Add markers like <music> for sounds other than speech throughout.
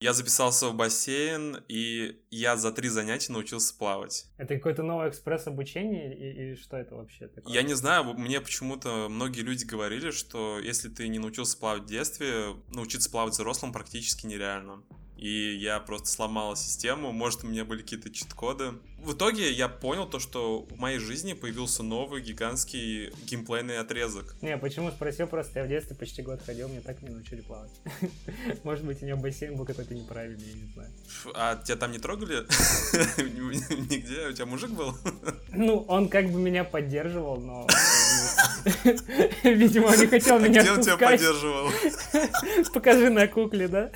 Я записался в бассейн, и я за три занятия научился плавать. Это какой-то новый экспресс-обучение, и, и что это вообще такое? Я не знаю, мне почему-то многие люди говорили, что если ты не научился плавать в детстве, научиться плавать взрослым практически нереально и я просто сломала систему, может, у меня были какие-то чит-коды. В итоге я понял то, что в моей жизни появился новый гигантский геймплейный отрезок. Не, почему спросил, просто я в детстве почти год ходил, мне так не научили плавать. <laughs> Может быть, у него бассейн был какой-то неправильный, я не знаю. А тебя там не трогали? <laughs> Нигде? У тебя мужик был? Ну, он как бы меня поддерживал, но... <laughs> Видимо, он не хотел меня Где он тебя поддерживал? Покажи на кукле, да?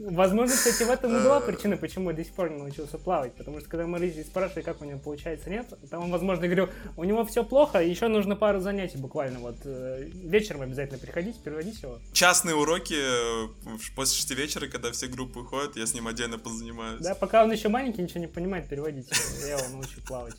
Возможно, кстати, в этом и была причина, почему я до сих пор не научился плавать. Потому что когда мы Рызи спрашивали, как у него получается, нет, там он, возможно, говорил, у него все плохо, еще нужно пару занятий буквально. Вот э, вечером обязательно приходите, переводите его. Частные уроки э, после шести вечера, когда все группы уходят, я с ним отдельно позанимаюсь. Да, пока он еще маленький, ничего не понимает, переводите. Я его научу плавать.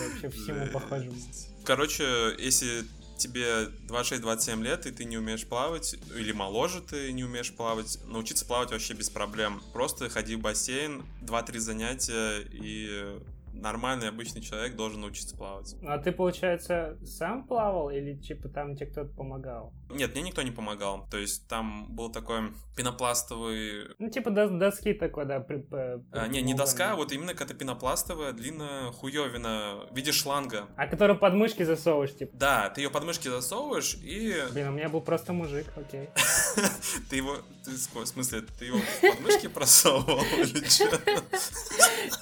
Вообще всему похожему. Короче, если тебе 26-27 лет, и ты не умеешь плавать, или моложе ты не умеешь плавать, научиться плавать вообще без проблем. Просто ходи в бассейн, 2-3 занятия, и нормальный обычный человек должен научиться плавать. А ты, получается, сам плавал или типа там тебе кто-то помогал? Нет, мне никто не помогал. То есть там был такой пенопластовый... Ну, типа доски такой, да. При, при, а, не, не доска, а вот именно какая-то пенопластовая, длинная хуевина в виде шланга. А которую под мышки засовываешь, типа? Да, ты ее под мышки засовываешь и... Блин, у меня был просто мужик, окей. <laughs> Ты его... В смысле, ты его под мышки <laughs> просовывал или что?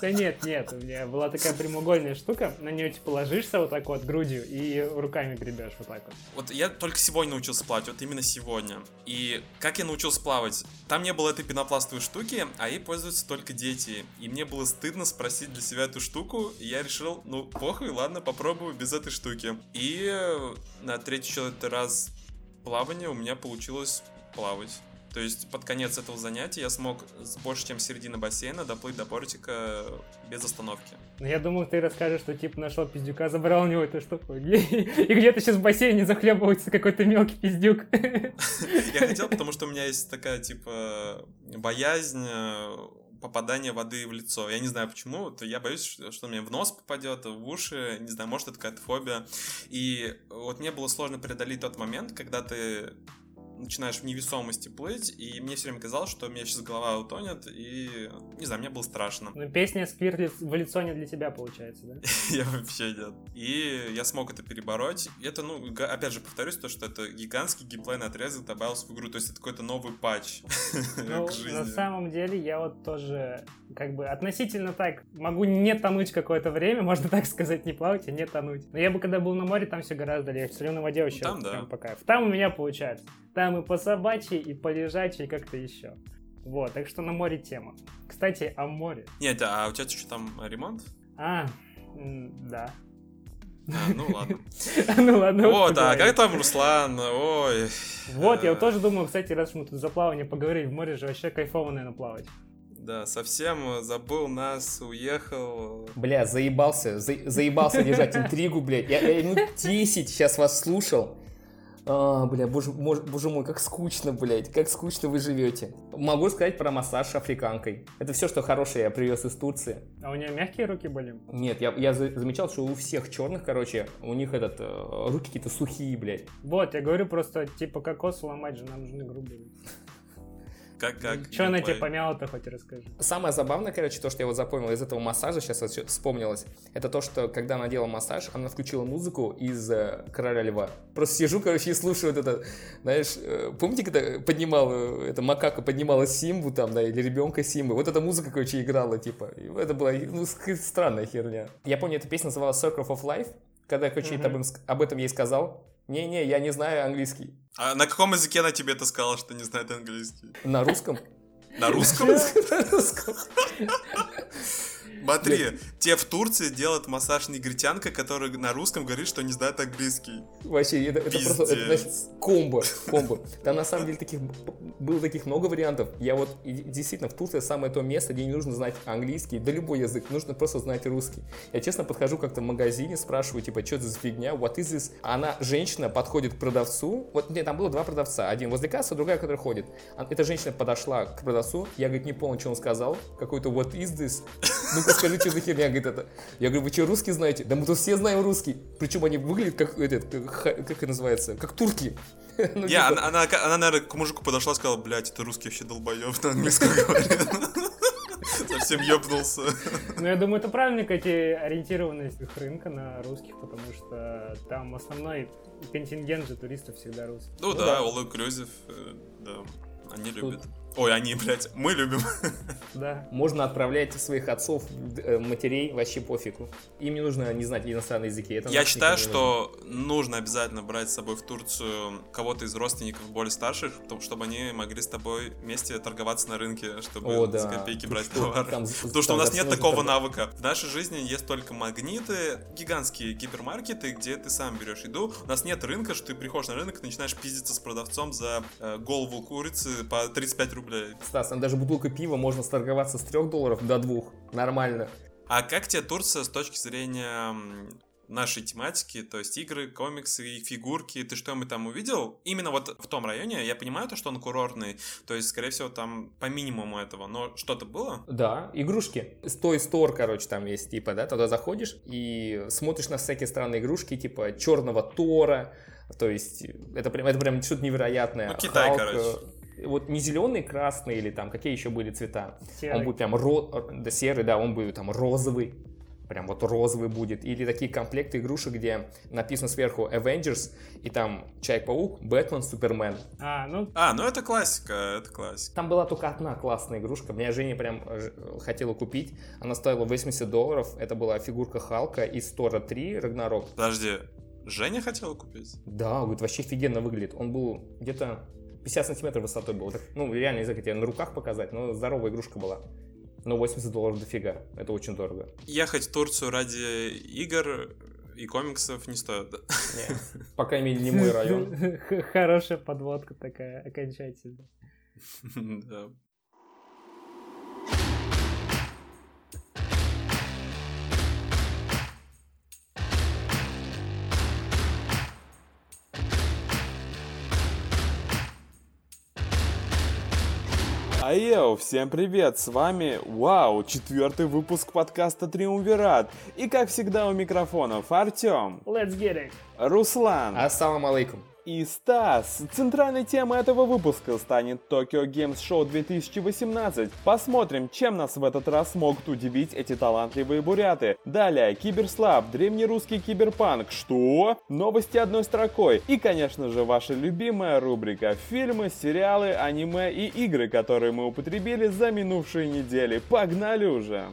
Да нет, нет, у меня была такая прямоугольная штука, на нее типа ложишься вот так вот грудью и руками гребешь вот так вот. Вот я только сегодня научился плавать, вот именно сегодня. И как я научился плавать? Там не было этой пенопластовой штуки, а ей пользуются только дети. И мне было стыдно спросить для себя эту штуку, и я решил, ну похуй, ладно, попробую без этой штуки. И на третий-четвертый раз плавания у меня получилось плавать. То есть под конец этого занятия я смог с больше, чем середины бассейна доплыть до портика без остановки. Ну, я думал, ты расскажешь, что типа нашел пиздюка, забрал у него эту штуку. И где-то сейчас в бассейне захлебывается какой-то мелкий пиздюк. Я хотел, потому что у меня есть такая, типа, боязнь э, попадания воды в лицо. Я не знаю почему, то я боюсь, что, что мне в нос попадет, в уши, не знаю, может это какая-то фобия. И вот мне было сложно преодолеть тот момент, когда ты начинаешь в невесомости плыть, и мне все время казалось, что у меня сейчас голова утонет, и, не знаю, мне было страшно. Ну, песня «Сквир в лицо» не для тебя, получается, да? <laughs> я вообще нет. И я смог это перебороть. Это, ну, опять же, повторюсь, то, что это гигантский геймплейный отрезок добавился в игру, то есть это какой-то новый патч <laughs> ну, на самом деле, я вот тоже, как бы, относительно так, могу не тонуть какое-то время, <laughs> можно так сказать, не плавать, а не тонуть. Но я бы, когда был на море, там все гораздо легче. В соленой воде вообще там, да. по кайфу. Там у меня получается. Там и по собачьей, и по лежачей, как-то еще. Вот, так что на море тема. Кстати, о море. Нет, а у тебя что там ремонт? А, да. А, ну ладно. <laughs> Ну ладно. Вот, а как там Руслан? Ой. Вот, я тоже думаю, кстати, раз мы тут за плавание поговорили, в море же вообще кайфово, наверное, плавать. Да, совсем забыл нас, уехал. Бля, заебался, за, заебался держать интригу, блядь. Я, я минут 10 сейчас вас слушал. А, бля, боже, боже мой, как скучно, блядь, как скучно вы живете. Могу сказать про массаж африканкой. Это все, что хорошее я привез из Турции. А у нее мягкие руки были? Нет, я, я замечал, что у всех черных, короче, у них этот, э, руки какие-то сухие, блядь. Вот, я говорю просто, типа, кокос ломать же нам нужны грубые. Как, как? Что она тебе помяла-то, хоть расскажи. Самое забавное, короче, то, что я вот запомнил из этого массажа, сейчас вспомнилось, это то, что когда она делала массаж, она включила музыку из э, «Короля льва». Просто сижу, короче, и слушаю вот это, знаешь, э, помните, когда поднимала, эта макака поднимала Симбу там, да, или ребенка Симбы, вот эта музыка, короче, играла, типа, и это была, ну, странная херня. Я помню, эта песня называлась «Circle of Life», когда я, короче, mm-hmm. об, об этом ей сказал, не-не, я не знаю английский. А на каком языке она тебе это сказала, что не знает английский? На русском. На русском? <laughs> На русском. Смотри, те в Турции делают массаж негритянка, которая на русском говорит, что не знает английский. Вообще, это, это просто, это, значит, комбо, комбо. <laughs> Там на самом деле таких, было таких много вариантов. Я вот, действительно, в Турции самое то место, где не нужно знать английский, да любой язык, нужно просто знать русский. Я честно подхожу как-то в магазине, спрашиваю, типа, что это за фигня, what is this? Она, женщина, подходит к продавцу, вот, нет, там было два продавца, один возле кассы, другая, которая ходит. Эта женщина подошла к продавцу, я, говорит, не понял, что он сказал, какой-то what is this? Ну-ка скажи, что за херня, говорит это. Я говорю, вы что, русский знаете? Да мы тут все знаем русский. Причем они выглядят как, этот, как, как это называется, как турки. <laughs> ну, Я, типа... она, она, она, наверное, к мужику подошла и сказала, блядь, это русский вообще долбоёб на английском говорит. <laughs> Совсем ёбнулся. Ну, я думаю, это правильно, кстати, ориентированность их рынка на русских, потому что там основной контингент же туристов всегда русский. Ну, ну да, да, all inclusive, э, да, они любят. Ой, они, блядь, мы любим. Да. Можно отправлять своих отцов, э, матерей, вообще пофигу. Им не нужно не знать иностранные языки. Это Я считаю, что нужно обязательно брать с собой в Турцию кого-то из родственников более старших, чтобы они могли с тобой вместе торговаться на рынке, чтобы О, да. за копейки брать что, товар. Там, Потому что у нас нет такого торг... навыка. В нашей жизни есть только магниты, гигантские гипермаркеты, где ты сам берешь еду. У нас нет рынка, что ты приходишь на рынок и начинаешь пиздиться с продавцом за э, голову курицы по 35 рублей рублей. Стас, там даже бутылка пива можно сторговаться с 3 долларов до 2. Нормально. А как тебе Турция с точки зрения нашей тематики, то есть игры, комиксы и фигурки. Ты что-нибудь там увидел? Именно вот в том районе, я понимаю то, что он курортный, то есть, скорее всего, там по минимуму этого, но что-то было? Да, игрушки. Той стор, короче, там есть, типа, да, туда заходишь и смотришь на всякие странные игрушки, типа черного Тора, то есть это прям, это прям что-то невероятное. Ну, Китай, Халк, короче вот не зеленый, красный или там какие еще были цвета. Серый. Он будет прям ро... да, серый, да, он будет там розовый, прям вот розовый будет. Или такие комплекты игрушек, где написано сверху Avengers, и там Человек-паук, Бэтмен, Супермен. А, ну... А, ну это классика, это классика. Там была только одна классная игрушка, меня Женя прям э, хотела купить. Она стоила 80 долларов, это была фигурка Халка из Тора 3, Рагнарок. Подожди, Женя хотела купить? Да, говорит, вообще офигенно выглядит. Он был где-то 50 сантиметров высотой был. Так, ну, реально, не знаю, тебе на руках показать, но здоровая игрушка была. Но 80 долларов дофига. Это очень дорого. Ехать в Турцию ради игр и комиксов не стоит. Нет, пока имели не мой район. <laughs> Хорошая подводка такая, окончательно. <laughs> Да. Ayo, всем привет, с вами, вау, четвертый выпуск подкаста Триумвират. И как всегда у микрофонов Артем. Let's get it. Руслан. Ассаламу алейкум и Стас. Центральной темой этого выпуска станет Tokyo Game Show 2018. Посмотрим, чем нас в этот раз смогут удивить эти талантливые буряты. Далее, Киберслав, древнерусский киберпанк. Что? Новости одной строкой. И, конечно же, ваша любимая рубрика фильмы, сериалы, аниме и игры, которые мы употребили за минувшие недели. Погнали уже!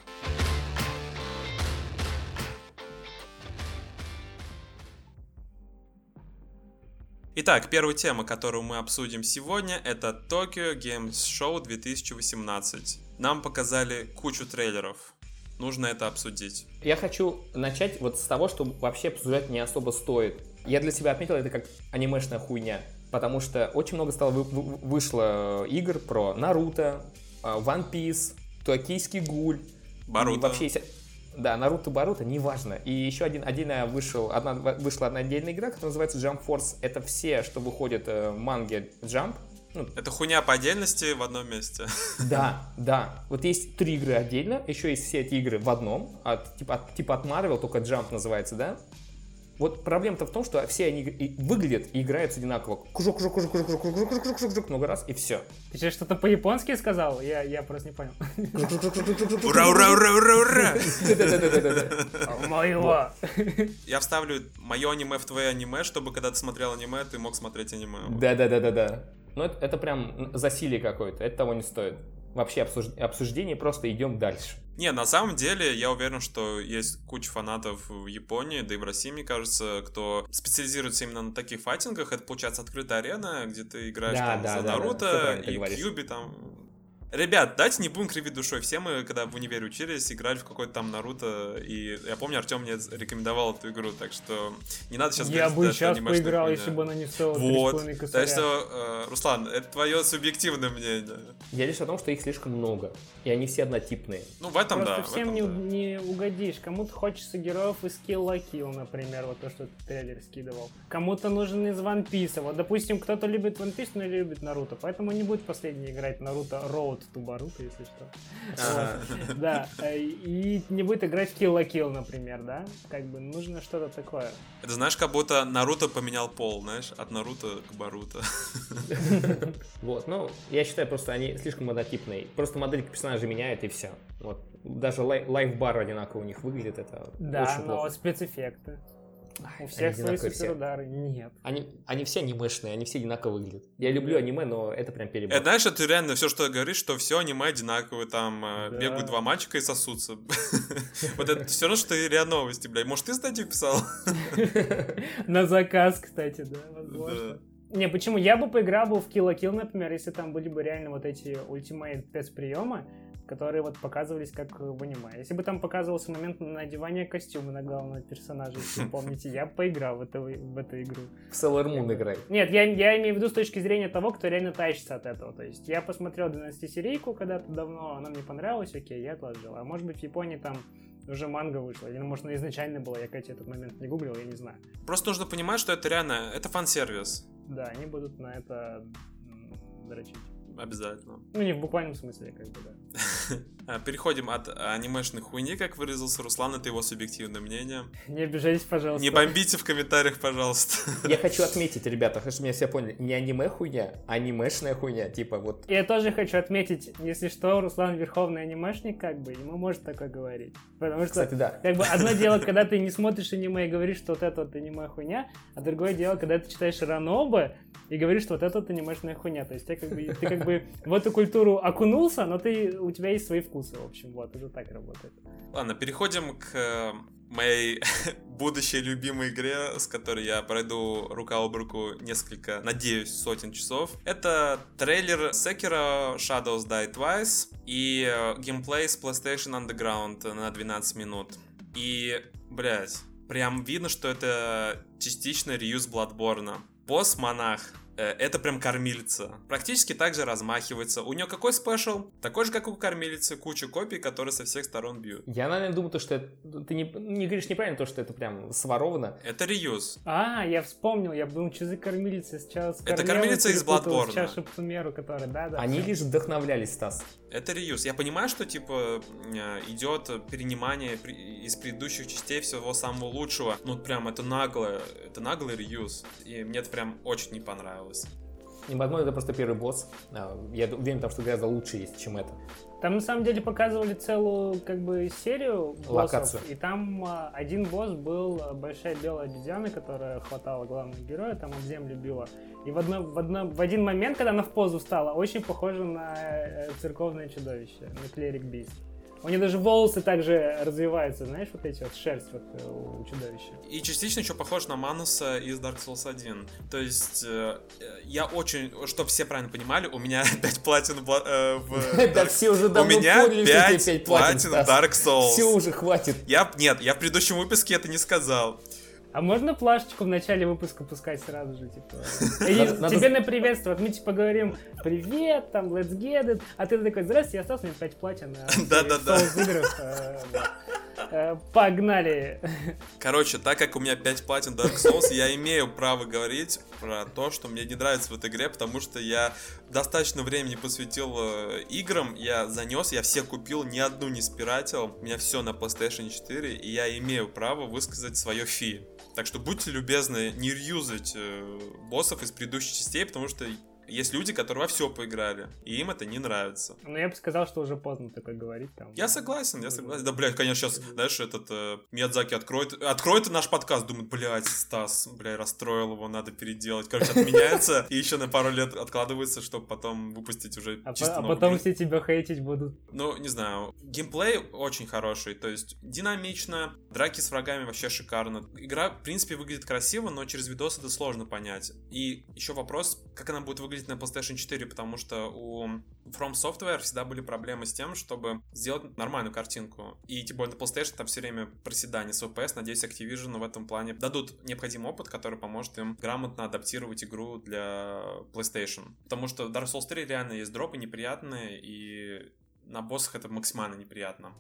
Итак, первая тема, которую мы обсудим сегодня, это Tokyo Games Show 2018. Нам показали кучу трейлеров. Нужно это обсудить. Я хочу начать вот с того, что вообще обсуждать не особо стоит. Я для себя отметил это как анимешная хуйня. Потому что очень много стало вы, вы, вышло игр про Наруто, а, One Piece, Токийский гуль. Боруто. Вообще да, Наруто Баруто, неважно. И еще один, отдельно вышел, одна, вышла одна отдельная игра, которая называется Jump Force. Это все, что выходит э, в манге Jump. Ну, это хуйня по отдельности в одном месте. <laughs> Да, да. Вот есть три игры отдельно, еще есть все эти игры в одном, от, типа, от, типа от Marvel, только Jump называется, да? Вот проблема-то в том, что все они и выглядят и играются одинаково. Кужок, кужок, кужок, кужок, кужок, кужок, кужок, кужок, кужок, много раз, и все. Ты сейчас что-то по-японски сказал? Я, я просто не понял. Ура, ура, ура, ура, ура! Моего! Я вставлю мое аниме в твое аниме, чтобы когда ты смотрел аниме, ты мог смотреть аниме. Да-да-да-да-да. Ну, это, это прям засилие какое-то, это того не стоит. Вообще обсуждение, просто идем дальше. Не, на самом деле, я уверен, что есть куча фанатов в Японии, да и в России, мне кажется, кто специализируется именно на таких файтингах. Это, получается, открытая арена, где ты играешь да, там да, за да, Наруто да, и Кьюби там Ребят, дайте не будем кривить душой. Все мы, когда в универе учились, играли в какой-то там Наруто, и я помню, Артем мне рекомендовал эту игру, так что не надо сейчас Я говорить, бы сейчас поиграл, если бы она не стоила Вот. 3,5 Так что, э, Руслан, это твое субъективное мнение. Я лишь о том, что их слишком много, и они все однотипные. Ну, в этом Просто да. всем этом не, да. не угодишь. Кому-то хочется героев из Kill la Kill, например, вот то, что ты трейлер скидывал. Кому-то нужен из One Piece. Вот, допустим, кто-то любит One Piece, но не любит Наруто. Поэтому не будет последний играть Наруто Road to Baruto, если что. Вот. Да. э, И не будет играть в Kill la Kill, например, да? Как бы нужно что-то такое. Это знаешь, как будто Наруто поменял пол, знаешь, от Наруто к Баруто. <laughs> Вот, ну, я считаю, просто они слишком однотипные. Просто моделька персонажа меняет, и все. Вот. Даже лай- лайфбар одинаково у них выглядит, это Да, очень но плохо. спецэффекты. У Они всех свои суперудары. Нет. Они, они все анимешные, они все одинаково выглядят. Я люблю аниме, но это прям перебор. Это знаешь, это реально все, что говоришь, что все аниме одинаковые, там э, Да. бегают два мальчика и сосутся. <laughs> Вот это все равно, что и РИА Новости, блядь. Может, ты статью писал? <laughs> На заказ, кстати, да, возможно. Не, почему? Я бы поиграл бы в Kill la Kill, например, если там были бы реально вот эти ультимейт спецприемы, которые вот показывались как в аниме. Если бы там показывался момент надевания костюма на главного персонажа, если вы помните, я бы поиграл в эту, в эту игру. В Sailor Moon играй. Нет, я, я имею в виду с точки зрения того, кто реально тащится от этого. То есть я посмотрел 12-серийку когда-то давно, она мне понравилась, окей, я отложил. А может быть в Японии там уже манга вышла, или может она изначально была, я, кстати, этот момент не гуглил, я не знаю. Просто нужно понимать, что это реально, это фан-сервис. Да, они будут на это дрочить. Обязательно. Ну, не в буквальном смысле, как бы, да. А, Переходим от анимешной хуйни, как выразился Руслан, это его субъективное мнение. Не обижайтесь, пожалуйста. Не бомбите в комментариях, пожалуйста. Я хочу отметить, ребята, чтобы меня все поняли, не аниме хуйня, а анимешная хуйня. Типа вот Я тоже хочу отметить, если что, Руслан верховный анимешник, как бы, ему может такое говорить. Потому что, Кстати, да. как бы, одно дело, когда ты не смотришь аниме и говоришь, что вот это вот аниме хуйня, а другое дело, когда ты читаешь Ранобе и говоришь, что вот это вот анимешная хуйня. То есть ты как бы, ты как бы в эту культуру окунулся, но ты, у тебя есть свои вкусы, в общем, вот, это так работает. Ладно, переходим к э, моей <laughs> будущей любимой игре, с которой я пройду рука об руку несколько, надеюсь, сотен часов. Это трейлер Sekiro Shadows Die Twice и э, геймплей с PlayStation Underground на 12 минут. И, блядь, прям видно, что это частично реюз Bloodborne. Босс-монах это прям кормилица. Практически так же размахивается. У нее какой спешл? Такой же, как у кормилицы, куча копий, которые со всех сторон бьют. Я, наверное, думаю, то, что это- ты не, не говоришь неправильно, то, что это прям своровано. Это реюз. А, я вспомнил, я думал, что за кормилица сейчас. Это кормилица из Bloodborne. С чашей Псумеру, которая, да, да. Они лишь вдохновлялись, Стас. Это реюз. Я понимаю, что типа э, идет перенимание из предыдущих частей всего самого лучшего. Ну прям это нагло, это наглый реюз. И мне это прям очень не понравилось. И, возможно, это просто первый босс. А, Я уверен, там, что гораздо лучше есть, чем это. Там на самом деле показывали целую как бы серию боссов, Локацию. и там а, один босс был а, большая белая обезьяна, которая хватала главного героя, там об землю била. И в, одно, в, одно, в один момент, когда она в позу стала, очень похожа на э, церковное чудовище, на клерик Бист. У нее даже волосы также развиваются, знаешь, вот эти вот шерсть вот э, у чудовища. И частично еще похож на Мануса из Dark Souls 1. То есть э, я очень, чтобы все правильно понимали, у меня <laughs> 5 платин в, э, Да Dark- все уже У давно меня что тебе 5 пять платин Dark Souls. Все уже хватит. Я, нет, я в предыдущем выпуске это не сказал. А можно плашечку в начале выпуска пускать сразу же, типа? <laughs> И Надо- надо- тебе на приветствие. Вот мы типа говорим привет, там, let's get it, а ты такой, здрасте, я остался, у меня 5 платин. Да-да-да. Погнали. Короче, так как у меня 5 платин Dark Souls, я имею право говорить про то, что мне не нравится в этой игре, потому что я достаточно времени посвятил э, играм, я занес, я все купил, ни одну не спиратил, у меня все на PlayStation 4, и я имею право высказать свое фи. Так что будьте любезны не реюзать э, боссов из предыдущих частей, потому что есть люди, которые во все поиграли, и им это не нравится. Но я бы сказал, что уже поздно такое говорить. Там. Я согласен, я согласен. Да, блядь, конечно, сейчас, знаешь, этот э, Миядзаки откроет, откроет наш подкаст, думает, блядь, Стас, блядь, расстроил его, надо переделать. Короче, отменяется и еще на пару лет откладывается, чтобы потом выпустить уже А, по- чисто а новую потом игру. все тебя хейтить будут. Ну, не знаю, геймплей очень хороший, то есть динамично, драки с врагами вообще шикарно. Игра, в принципе, выглядит красиво, но через видос это сложно понять. И еще вопрос, как она будет выглядеть выглядеть на PlayStation 4, потому что у From Software всегда были проблемы с тем, чтобы сделать нормальную картинку. И тем более на PlayStation там все время проседание с FPS. Надеюсь, Activision в этом плане дадут необходимый опыт, который поможет им грамотно адаптировать игру для PlayStation. Потому что Dark Souls 3 реально есть дропы неприятные, и на боссах это максимально неприятно.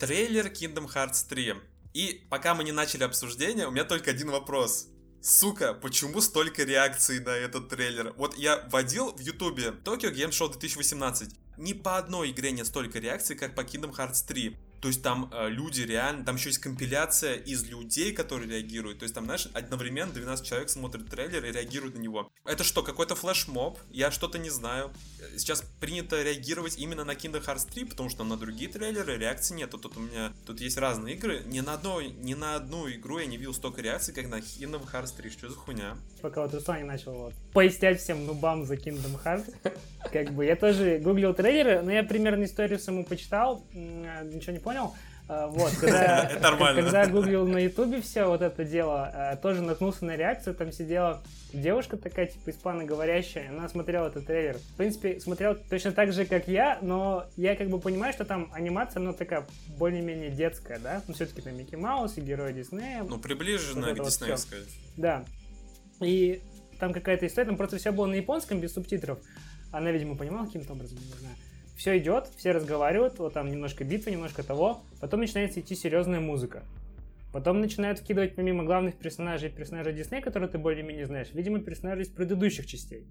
Трейлер Kingdom Hearts 3. И пока мы не начали обсуждение, у меня только один вопрос. Сука, почему столько реакций на этот трейлер? Вот я вводил в ютубе Tokyo Game Show 2018. Ни по одной игре нет столько реакций, как по Kingdom Hearts 3. То есть там э, люди реально, там еще есть компиляция из людей, которые реагируют. То есть там, знаешь, одновременно 12 человек смотрят трейлер и реагируют на него. Это что, какой-то флешмоб? Я что-то не знаю. Сейчас принято реагировать именно на Kingdom Hearts 3, потому что на другие трейлеры реакции нет. Тут у меня, тут есть разные игры. Ни на, одну, ни на одну игру я не видел столько реакций, как на Kingdom Hearts 3. Что за хуйня? Пока вот Руслан начал вот пояснять всем нубам за Kingdom Hearts, как бы я тоже гуглил трейлеры, но я примерно историю саму почитал, ничего не понял понял. А, вот, <laughs> когда, когда гуглил на ютубе все вот это дело, а, тоже наткнулся на реакцию, там сидела девушка такая, типа, испаноговорящая, она смотрела этот трейлер. В принципе, смотрела точно так же, как я, но я как бы понимаю, что там анимация, ну, такая более-менее детская, да? Ну, все-таки там Микки Маус и герои Диснея. Ну, приближенная вот к диснеевской. Вот да. И там какая-то история, там просто все было на японском без субтитров. Она, видимо, понимала каким-то образом, не знаю все идет, все разговаривают, вот там немножко битвы, немножко того, потом начинается идти серьезная музыка. Потом начинают вкидывать помимо главных персонажей персонажей Диснея, которые ты более-менее знаешь, видимо, персонажи из предыдущих частей.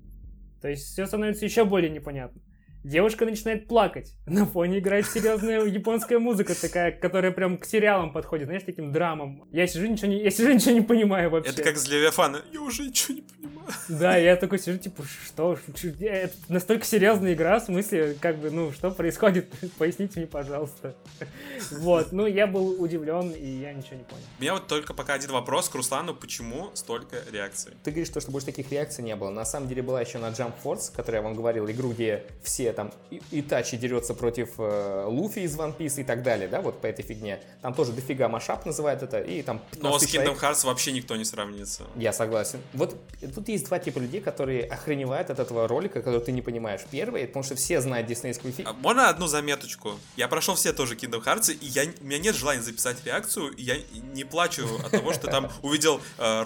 То есть все становится еще более непонятно. Девушка начинает плакать. <laughs> На фоне играет серьезная японская музыка такая, которая прям к сериалам подходит, знаешь, таким драмам. Я сижу, ничего не, я сижу, ничего не понимаю вообще. Это как с Левиафана. Я уже ничего не понимаю. Да, я такой сижу, типа, что? Это настолько серьезная игра, в смысле, как бы, ну, что происходит? <laughs> Поясните мне, пожалуйста. Вот, ну, я был удивлен, и я ничего не понял. У меня вот только пока один вопрос к Руслану, почему столько реакций? Ты говоришь, что, что больше таких реакций не было. На самом деле была еще на Jump Force, которая я вам говорил, игру, где все там Итачи дерется против э, Луфи из One Piece и так далее, да, вот по этой фигне. Там тоже дофига машап называют это, и там Но с Kingdom человек... Hearts вообще никто не сравнится. Я согласен. Вот тут есть два типа людей, которые охреневают от этого ролика, который ты не понимаешь. Первый, потому что все знают диснейскую фигню. А можно одну заметочку? Я прошел все тоже Kingdom Hearts, и я, у меня нет желания записать реакцию, и я не плачу от того, что там увидел э.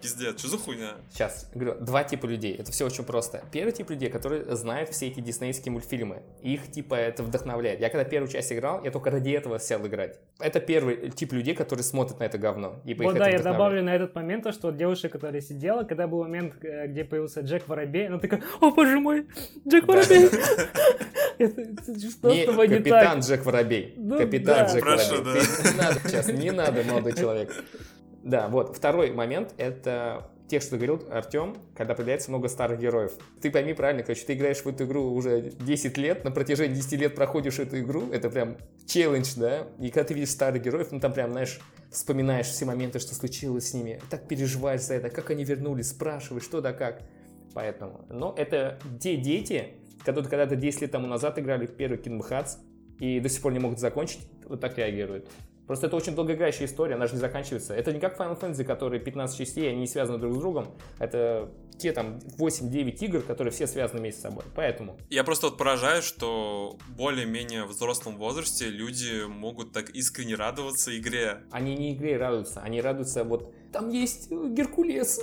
Пиздец, что за хуйня? Сейчас, говорю, два типа людей. Это все очень просто. Первый тип людей, которые знают все эти диснейские мультфильмы мультфильмы. Их, типа, это вдохновляет. Я когда первую часть играл, я только ради этого сел играть. Это первый тип людей, которые смотрят на это говно. Ибо вот да, я добавлю на этот момент то, что вот девушка, которая сидела, когда был момент, э, где появился Джек Воробей, она такая, о боже мой, Джек Воробей! <laughs> Капитан Джек Воробей. Ну Капитан Джек Воробей. Не надо сейчас, не надо, молодой человек. Да, вот. Второй момент — это тех, что говорил Артем, когда появляется много старых героев. Ты пойми правильно, короче, ты играешь в эту игру уже 10 лет, на протяжении 10 лет проходишь эту игру, это прям челлендж, да, и когда ты видишь старых героев, ну там прям, знаешь, вспоминаешь все моменты, что случилось с ними, так переживаешь за это, как они вернулись, спрашиваешь, что да как. Поэтому, но это те дети, которые когда-то 10 лет тому назад играли в первый Kingdom Hearts и до сих пор не могут закончить, вот так реагируют. Просто это очень долгоиграющая история, она же не заканчивается. Это не как Final Fantasy, которые 15 частей, они не связаны друг с другом. Это те там 8-9 игр, которые все связаны между собой. Поэтому. Я просто вот поражаюсь, что более-менее в взрослом возрасте люди могут так искренне радоваться игре. Они не игре радуются, они радуются вот там есть Геркулес.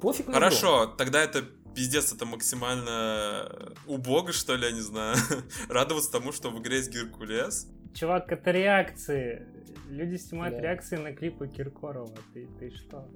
Пофиг на Хорошо, игру. тогда это пиздец, это максимально убого, что ли, я не знаю. <laughs> Радоваться тому, что в игре есть Геркулес. Чувак, это реакции. Люди снимают да. реакции на клипы Киркорова. Ты, ты что?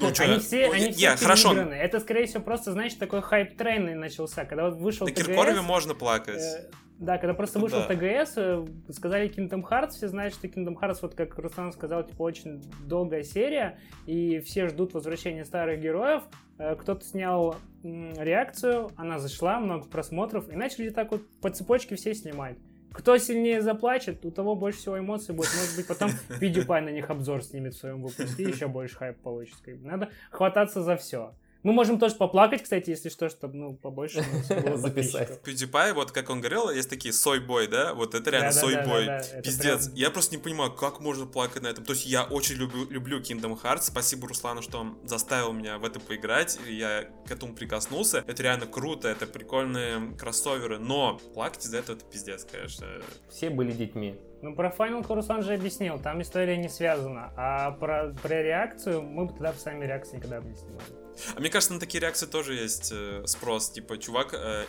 Ну, что? Они все, ну, они все хорошо. Это, скорее всего, просто, знаешь, такой hype train начался. Когда вот вышел На TGS, Киркорове можно плакать. Э, да, когда просто вышел да. TGS, э, сказали Kingdom Hearts, все знают, что Kingdom Hearts, вот как Руслан сказал, типа очень долгая серия, и все ждут возвращения старых героев. Э, кто-то снял реакцию, она зашла, много просмотров, и начали так вот по цепочке все снимать. Кто сильнее заплачет, у того больше всего эмоций будет. Может быть, потом PewDiePie на них обзор снимет в своем выпуске, и еще больше хайп получится. Надо хвататься за все. Мы можем тоже поплакать, кстати, если что, чтобы, ну, побольше <laughs> Записать. PewDiePie, вот как он говорил, есть такие сойбой, да? Вот это реально сойбой. Пиздец. Я просто не понимаю, как можно плакать на этом. То есть я очень люблю, люблю Kingdom Hearts. Спасибо Руслану, что он заставил меня в это поиграть. И я к этому прикоснулся. Это реально круто, это прикольные кроссоверы. Но плакать из-за этого это пиздец, конечно. Все были детьми. Ну, про Final Руслан же объяснил, там история не связана. А про, про реакцию мы бы тогда сами реакции никогда бы не снимали. А мне кажется, на такие реакции тоже есть э, спрос. Типа, чувак, э,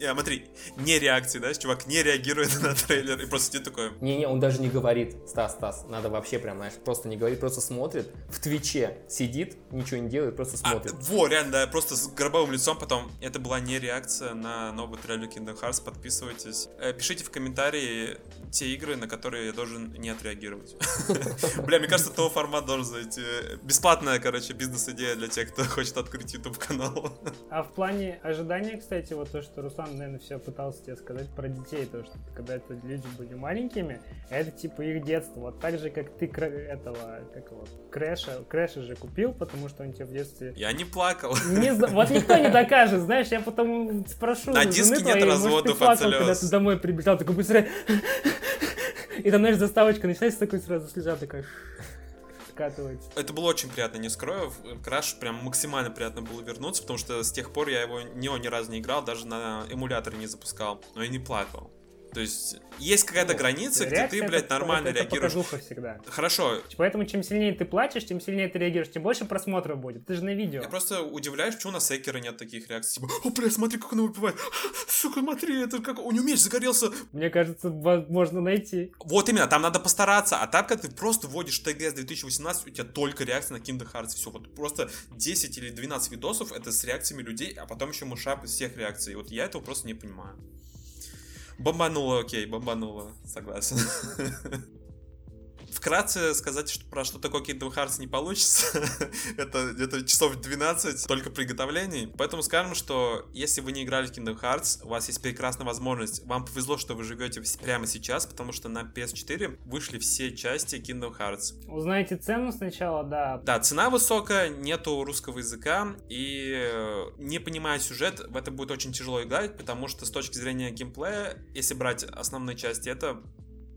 э, смотри, не реакции, да? Чувак не реагирует <laughs> на трейлер и просто сидит такой, Не-не, он даже не говорит, Стас, Стас, надо вообще прям, знаешь, просто не говорит, просто смотрит, в Твиче сидит, ничего не делает, просто А, смотрит. во, реально, да, просто с гробовым лицом потом. Это была не реакция на новый трейлер Kingdom Hearts. Подписывайтесь. Э, пишите в комментарии те игры, на которые я должен не отреагировать. <laughs> Бля, мне кажется, того формат должен зайти. Бесплатная, короче, бизнес-идея для тех, кто <laughs> хочет открыть YouTube канал. <laughs> А в плане ожидания, кстати, вот то, что Руслан, наверное, все пытался тебе сказать про детей, то, что когда это люди были маленькими, это типа их детство. Вот так же, как ты этого, как его, Крэша, Крэша же купил, потому что он тебе в детстве... Я не плакал. Не Вот никто не докажет, знаешь, я потом спрошу На диске нет твоей, разводов от плакал, когда слез. ты домой прибежал, такой быстро... <laughs> И там, знаешь, заставочка начинается, такой сразу слеза такая скатывается. Это было очень приятно, не скрою. Краш прям максимально приятно было вернуться, потому что с тех пор я его ни, ни разу не играл, даже на эмуляторе не запускал, но и не плакал. То есть есть какая-то Ну, граница, где ты, блядь, это- нормально это- это реагируешь. всегда. Хорошо, Поэтому чем сильнее ты плачешь, тем сильнее ты реагируешь, тем больше просмотров будет. Ты же на видео. Я просто удивляюсь, почему на Секера нет таких реакций. Типа, о, бля, смотри, как он его убивает. <laughs> Сука, смотри, это как... У него меч загорелся. Мне кажется, возможно найти. Вот именно, там надо постараться. А так, как ты просто вводишь ТГС 2018, у тебя только реакция на Kingdom Hearts. Все, вот просто 10 или 12 видосов это с реакциями людей, а потом еще мышап из всех реакций. Вот я этого просто не понимаю. Бомбануло, окей, бомбануло, согласен. <laughs> Вкратце сказать, что про что такое Kingdom Hearts не получится. <laughs> Это где-то часов 12 только приготовлений. Поэтому скажем, что если вы не играли в Kingdom Hearts, у вас есть прекрасная возможность. Вам повезло, что вы живете прямо сейчас, потому что на PS4 вышли все части Kingdom Hearts. Узнаете цену сначала, да. Да, цена высокая, нету русского языка, и э, не понимая сюжет, в это будет очень тяжело играть, потому что с точки зрения геймплея, если брать основные части, это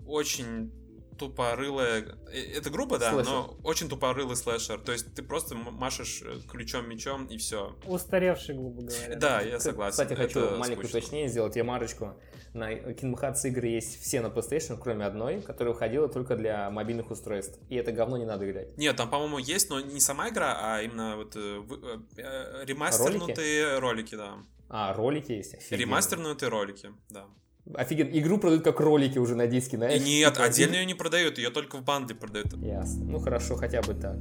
очень тупорылая... э, Это грубо, да, Слэшер. но очень тупорылый слэшер. То есть ты просто машешь э, ключом, мечом и все. Устаревший, грубо говоря. Да, я согласен. Кстати, хочу это маленькое уточнение сделать, я марочку. На Kingdom Hearts игры есть все на PlayStation, кроме одной, которая выходила только для мобильных устройств. И это говно не надо играть. Нет, там, по-моему, есть, но не сама игра, а именно вот э, э, э, ремастернутые ролики, да. А, ролики есть? Офигенно. Ремастернутые ролики, да. Офигенно. Игру продают как ролики уже на диске, И знаешь? нет, отдельно ее не продают, ее только в банде продают. Ясно. Ну хорошо, хотя бы так.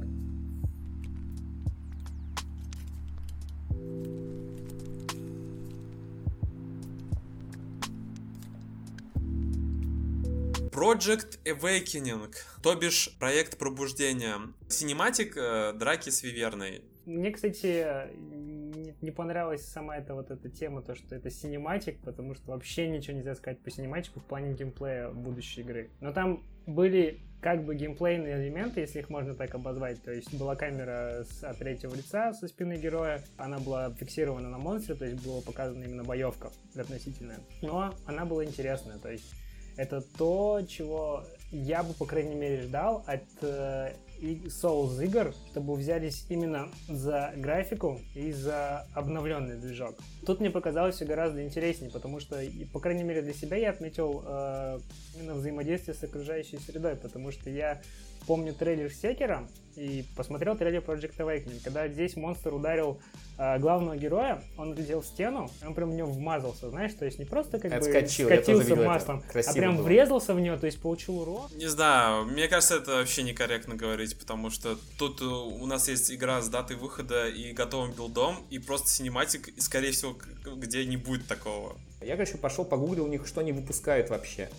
Project Awakening, то бишь проект пробуждения. Синематик э, драки с Виверной. Мне, кстати, не, понравилась сама эта вот эта тема, то, что это синематик, потому что вообще ничего нельзя сказать по синематику в плане геймплея будущей игры. Но там были как бы геймплейные элементы, если их можно так обозвать. То есть была камера с, от третьего лица со спины героя, она была фиксирована на монстре, то есть была показана именно боевка относительная. Но она была интересная, то есть это то, чего я бы, по крайней мере, ждал от э, Souls игр, чтобы взялись именно за графику и за обновленный движок. Тут мне показалось все гораздо интереснее, потому что, по крайней мере, для себя я отметил э, именно взаимодействие с окружающей средой, потому что я помню трейлер Секера и посмотрел трейлер Project Awakening, когда здесь монстр ударил э, главного героя, он влетел в стену, и он прям в него вмазался, знаешь, то есть не просто как Отскочил, бы скатился маслом, а прям было. врезался в него, то есть получил урон. Не знаю, мне кажется, это вообще некорректно говорить, потому что тут э, у нас есть игра с датой выхода и готовым билдом, и просто синематик, и, скорее всего, где не будет такого. Я, короче, пошел погуглил у них, что они выпускают вообще.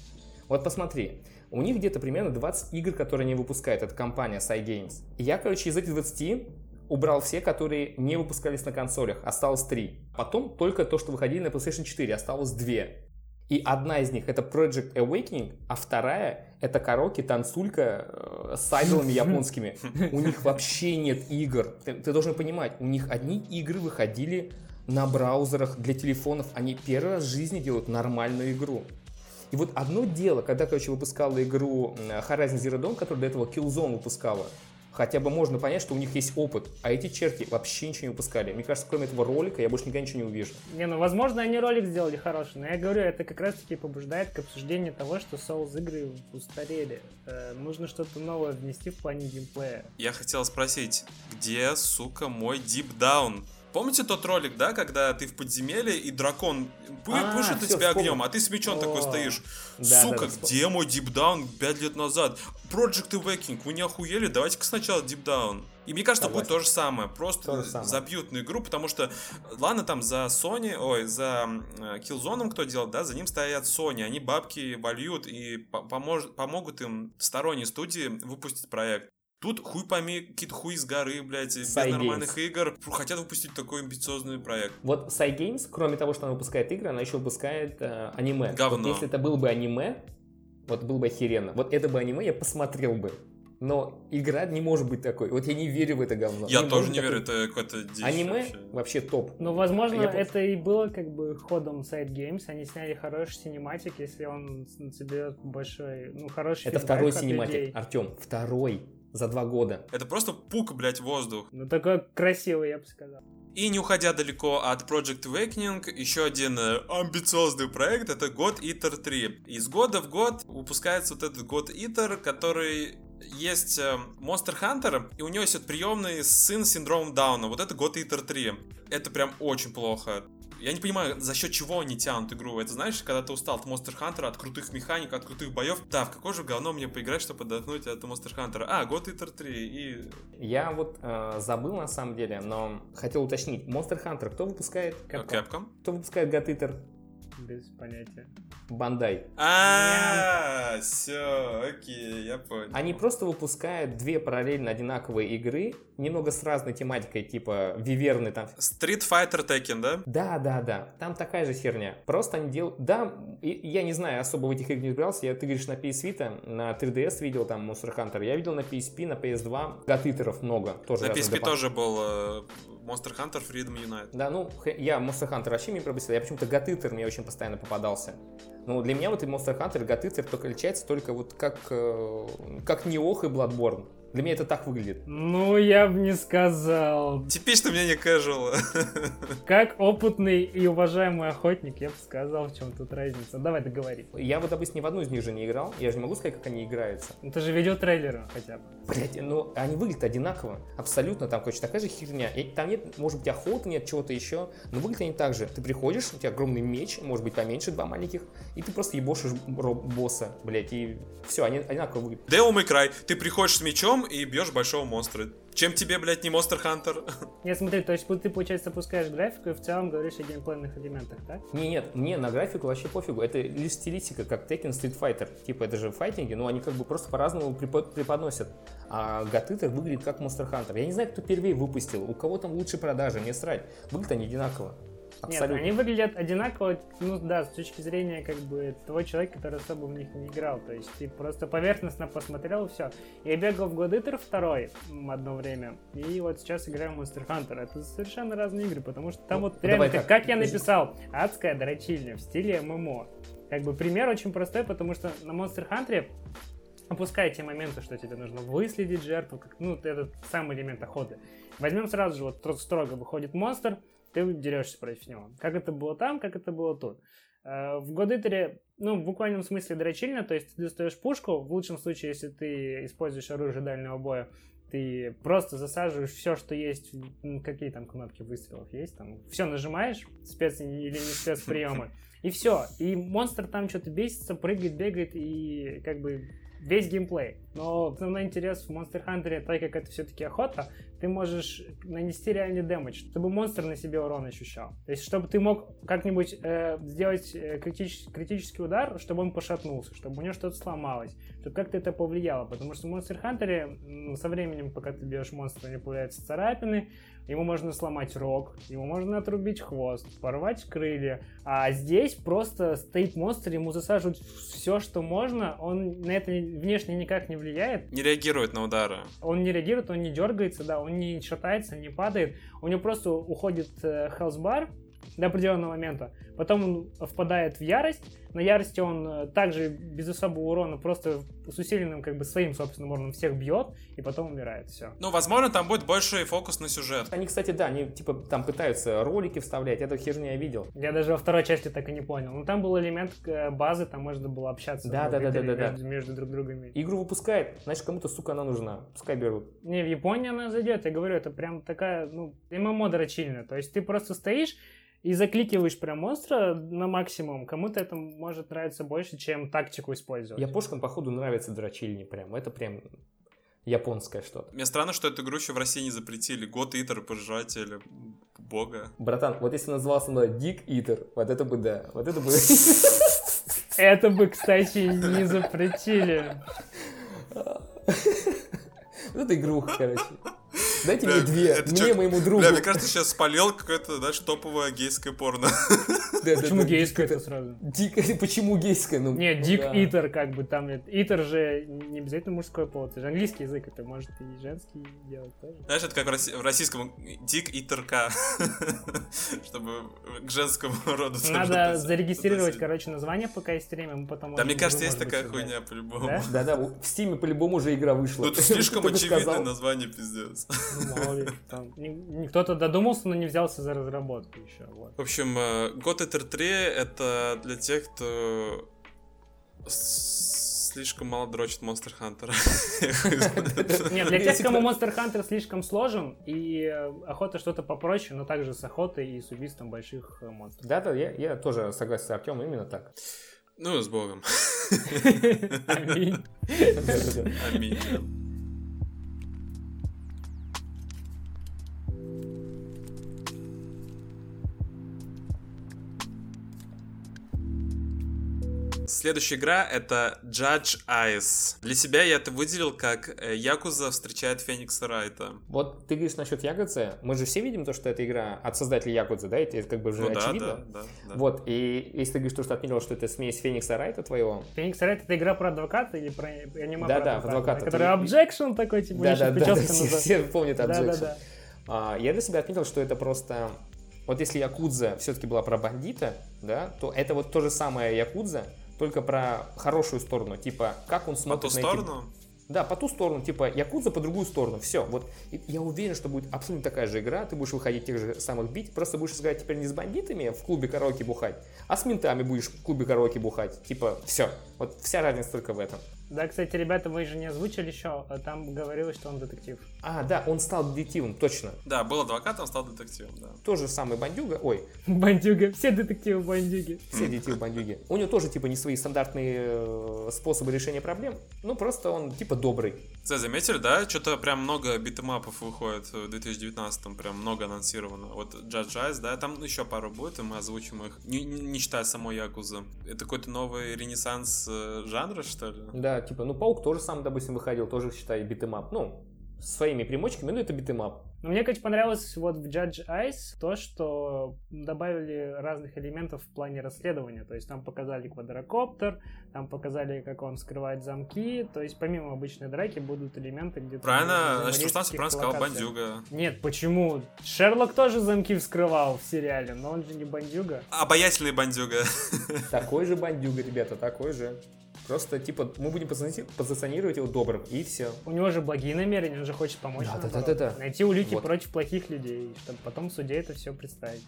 Вот посмотри, у них где-то примерно 20 игр, которые они выпускают, это компания Cygames. И я, короче, из этих 20 убрал все, которые не выпускались на консолях, осталось 3. Потом только то, что выходили на PlayStation 4, осталось 2. И одна из них это Project Awakening, а вторая это караоке танцулька э, с айдолами японскими. У них вообще нет игр. Ты, ты должен понимать, у них одни игры выходили на браузерах для телефонов. Они первый раз в жизни делают нормальную игру. И вот одно дело, когда, короче, выпускала игру Horizon Zero Dawn, которая до этого Killzone выпускала, хотя бы можно понять, что у них есть опыт, а эти черти вообще ничего не выпускали. Мне кажется, кроме этого ролика я больше никогда ничего не увижу. Не, ну, возможно, они ролик сделали хороший, но я говорю, это как раз-таки побуждает к обсуждению того, что Souls игры устарели. Э, нужно что-то новое внести в плане геймплея. Я хотел спросить, где, сука, мой Deep Down? Помните тот ролик, да, когда ты в подземелье и дракон пы- А, пышет на тебя огнем, а ты с мечом такой стоишь. Сука, где мой Deep Down 5 лет назад? Project Awakening, вы не охуели? Давайте-ка сначала Deep Down. И мне кажется, будет то же самое. Просто То же самое. забьют на игру, потому что, ладно, там за Sony, ой, за э, Killzone кто делает, да, за ним стоят Sony. Они бабки вольют и по- помож- помогут им сторонние студии выпустить проект. Тут хуй пойми, какие-то хуй с горы, блядь, без Cygames. нормальных игр. Хотят выпустить такой амбициозный проект. Вот Cygames, кроме того, что она выпускает игры, она еще выпускает э, аниме. Говно. Вот если это было бы аниме, вот было бы охеренно. Вот это бы аниме я посмотрел бы. Но игра не может быть такой. Вот я не верю в это говно. Я Не тоже не верю, такой- это какой-то дичь Аниме вообще. вообще топ. Ну, возможно, Я это и было как бы ходом Cygames. Они сняли хороший синематик, если он соберет большой, ну, хороший Это второй синематик. Артем. Второй за два года. Это просто пук, блядь, воздух. Ну, такой красивый, я бы сказал. И не уходя далеко от Project Awakening, еще один э, амбициозный проект это God Eater 3. Из года в год выпускается вот этот God Eater, который есть э, Monster Hunter, и у него есть приемный сын с синдромом Дауна. Вот это God Eater 3. Это прям очень плохо. Я не понимаю, за счет чего они тянут игру. Это знаешь, когда ты устал от Monster Hunter, от крутых механик, от крутых боев. Да, в какое же говно мне поиграть, чтобы отдохнуть от Monster Hunter? А, God Eater 3 и... Я вот э, забыл на самом деле, но хотел уточнить. Monster Hunter кто выпускает? Capcom. Capcom. Кто выпускает God Eater? Без понятия. Бандай. А, все, окей, я понял. Они просто выпускают две параллельно одинаковые игры, немного с разной тематикой, типа Виверны там. Street Fighter Tekken, да? Да, да, да, там такая же херня. Просто они делают... Да, я не знаю, особо в этих играх не разбирался. Я, ты говоришь, на PS Vita, на 3DS видел там Monster Hunter. Я видел на PSP, на PS2. Гатытеров много. Тоже На PSP тоже был э, Monster Hunter Freedom Unite. Да, ну, я Monster Hunter вообще не пропустил. Я почему-то Гатытер мне очень постоянно попадался. Ну, для меня вот и Monster Hunter и Гатытер только отличается только вот как, э, как Неох и Bloodborne. Для меня это так выглядит. Ну, я бы не сказал. Типично мнение casual. Как опытный и уважаемый охотник, я бы сказал, в чем тут разница. Давай договори. Я вот, допустим, ни в одну из них же не играл. Я же не могу сказать, как они играются. Ну, ты же видел трейлеры хотя бы. Блять, ну они выглядят одинаково. Абсолютно там, короче, такая же херня. И там нет, может быть, охоты, нет чего-то еще. Но выглядят они так же. Ты приходишь, у тебя огромный меч, может быть, поменьше, два маленьких, и ты просто ебошишь босса, блять, и все, они одинаково выглядят. Devil May Cry. Ты приходишь с мечом и бьешь большого монстра. Чем тебе, блядь, не Monster Hunter? <laughs> Нет, смотри, то есть ты, получается, запускаешь графику и в целом говоришь о геймплейных элементах, так? Не, нет, мне на графику вообще пофигу. Это лишь стилистика, как Tekken Street Fighter. Типа, это же файтинги, но они как бы просто по-разному препод- преподносят. А Гатытер выглядит как Monster Hunter. Я не знаю, кто первее выпустил, у кого там лучше продажи, мне срать. Выглядят они одинаково. Нет, Абсолютно. они выглядят одинаково, ну да, с точки зрения как бы того человека, который особо в них не играл. То есть ты просто поверхностно посмотрел и все. Я бегал в God Eater 2 м, одно время, и вот сейчас играю в Monster Hunter. Это совершенно разные игры, потому что там Ну, вот давай реально, как, как я написал, адская дрочильня в стиле ММО. Как бы пример очень простой, потому что на Monster Hunter опускай те моменты, что тебе нужно выследить жертву, как, ну, это самый элемент охоты. Возьмем сразу же, вот тро- строго выходит монстр, ты дерешься против него. Как это было там, как это было тут. Э, В Годытере, ну, в буквальном смысле дрочильно, то есть ты достаешь пушку, в лучшем случае, если ты используешь оружие дальнего боя, ты просто засаживаешь все, что есть, какие там кнопки выстрелов есть, там, все нажимаешь, спец или не спец приемы, и все. И монстр там что-то бесится, прыгает, бегает, и как бы весь геймплей. Но основной интерес в Monster Hunter, так как это все-таки охота, ты можешь нанести реальный дэмэдж, чтобы монстр на себе урон ощущал. То есть, чтобы ты мог как-нибудь э, сделать э, критич- критический удар, чтобы он пошатнулся, чтобы у него что-то сломалось, то как-то это повлияло, потому что в Monster Hunter со временем, пока ты бьешь монстра, у него появляются царапины, ему можно сломать рог, ему можно отрубить хвост, порвать крылья, а здесь просто стоит монстр, ему засаживают все, что можно, он на это внешне никак не влияет. Не реагирует на удары. Он не реагирует, он не дергается, да, он не шатается, не падает, у него просто уходит э, хелсбар, до определенного момента. Потом он впадает в ярость. На ярости он э, также без особого урона, просто с усиленным как бы своим собственным уроном всех бьет, и потом умирает. Все. Ну, возможно, там будет больше фокус на сюжет. Они, кстати, да, они типа там пытаются ролики вставлять, эту херню я видел. Я даже во второй части так и не понял. Ну, там был элемент э, базы, там можно было общаться да, да, да, да, да, между, да. между друг другами. Игру выпускает, значит, кому-то, сука, она нужна. Пускай берут. Не, в Японии она зайдет, я говорю, это прям такая, ну, ММО дрочильная. То есть ты просто стоишь, и закликиваешь прям монстра на максимум, кому-то это может нравиться больше, чем тактику использовать. Япошкам, походу, нравится дрочильни прям. Это прям японское что-то. Мне странно, что эту игру еще в России не запретили. Год Итер, пожиратель бога. Братан, вот если назывался бы Дик Итер, вот это бы да. Вот это бы... Это бы, кстати, не запретили. Вот это игруха, короче. Дайте бля, мне две, мне чё, моему другу. Бля, мне кажется, сейчас спалил какое-то, знаешь, топовое гейское порно. <laughs> Почему гейское это сразу? <laughs> Почему гейское? Ну, Не, Дик Итер, как бы там. Итер же не обязательно мужской пол, это же английский язык, это может и женский делать тоже. Знаешь, это как в российском Дик Итерка, <laughs> чтобы к женскому роду Надо зарегистрировать, короче, название, пока есть время, мы потом... Да, мне кажется, есть такая хуйня по-любому. Да-да, в Стиме по-любому уже игра вышла. Тут слишком очевидное название, пиздец. Ну, мало ли, там, <laughs> кто-то додумался, но не взялся за разработку еще. Вот. В общем, God Eater 3 это для тех, кто слишком мало дрочит Monster Hunter. <laughs> Нет, для тех, <laughs> кому Monster Hunter слишком сложен, и э, охота что-то попроще, но также с охотой и с убийством больших э, монстров. Да, да, я, я тоже согласен с Артемом, именно так. Ну, с Богом. Аминь. Аминь. Следующая игра это Judge Eyes. Для себя я это выделил как э, Якуза встречает Феникса Райта. Вот ты говоришь насчет Якудзы. Мы же все видим то, что это игра от создателя Якудзы, да? Это как бы уже ну, очевидно. Да, да, да, Вот, и если ты говоришь, что, что отметил, что это смесь Феникса Райта твоего... Феникс Райт это игра про адвоката или про аниме Да, да, про адвоката. Который objection такой, типа, да, да, да, все помнят objection. Да, да, да. А, я для себя отметил, что это просто вот если Якудза все-таки была про бандита, да, то это вот то же самое Якудза, только про хорошую сторону, типа, как он смотрит по ту на сторону? Эти... Да, по ту сторону, типа Якудза по другую сторону. Все, вот я уверен, что будет абсолютно такая же игра. Ты будешь выходить тех же самых бить, просто будешь играть теперь не с бандитами в клубе караоке бухать, а с ментами будешь в клубе караоке бухать. Типа, все. Вот вся разница только в этом. Да, кстати, ребята, вы же не озвучили еще, а там говорилось, что он детектив. А, да, он стал детективом, точно. Да, был адвокатом, стал детективом, да. Тот же самый бандюга, ой. <laughs> Бандюга, все детективы бандюги. Все детективы бандюги. У него тоже, типа, не свои стандартные э, способы решения проблем, ну, просто он, типа, добрый. Кстати, заметили, да, что-то прям много битэмапов выходит в 2019-м, прям много анонсировано. Вот Judge Eyes, да, там еще пару будет, и мы озвучим их, не, не считая самой Якузы. Это какой-то новый ренессанс э, жанра, что ли? Да, типа, ну, Паук тоже сам, допустим, выходил, тоже, считай, beat 'em up. Ну, своими примочками, но это beat 'em up. Но мне, конечно, понравилось вот в Judge Eyes то, что добавили разных элементов в плане расследования. То есть там показали квадрокоптер, там показали, как он скрывает замки. То есть помимо обычной драки будут элементы, где... Правильно, значит, Руслан правильно сказал бандюга. Нет, почему? Шерлок тоже замки вскрывал в сериале, но он же не бандюга. Обаятельный бандюга. Такой же <laughs> бандюга, ребята, такой же. Просто, типа, мы будем позиционировать его добрым, и все. У него же благие намерения, он же хочет помочь. Да, да, да, да, да. Найти улики вот. против плохих людей, чтобы потом в суде это все представить.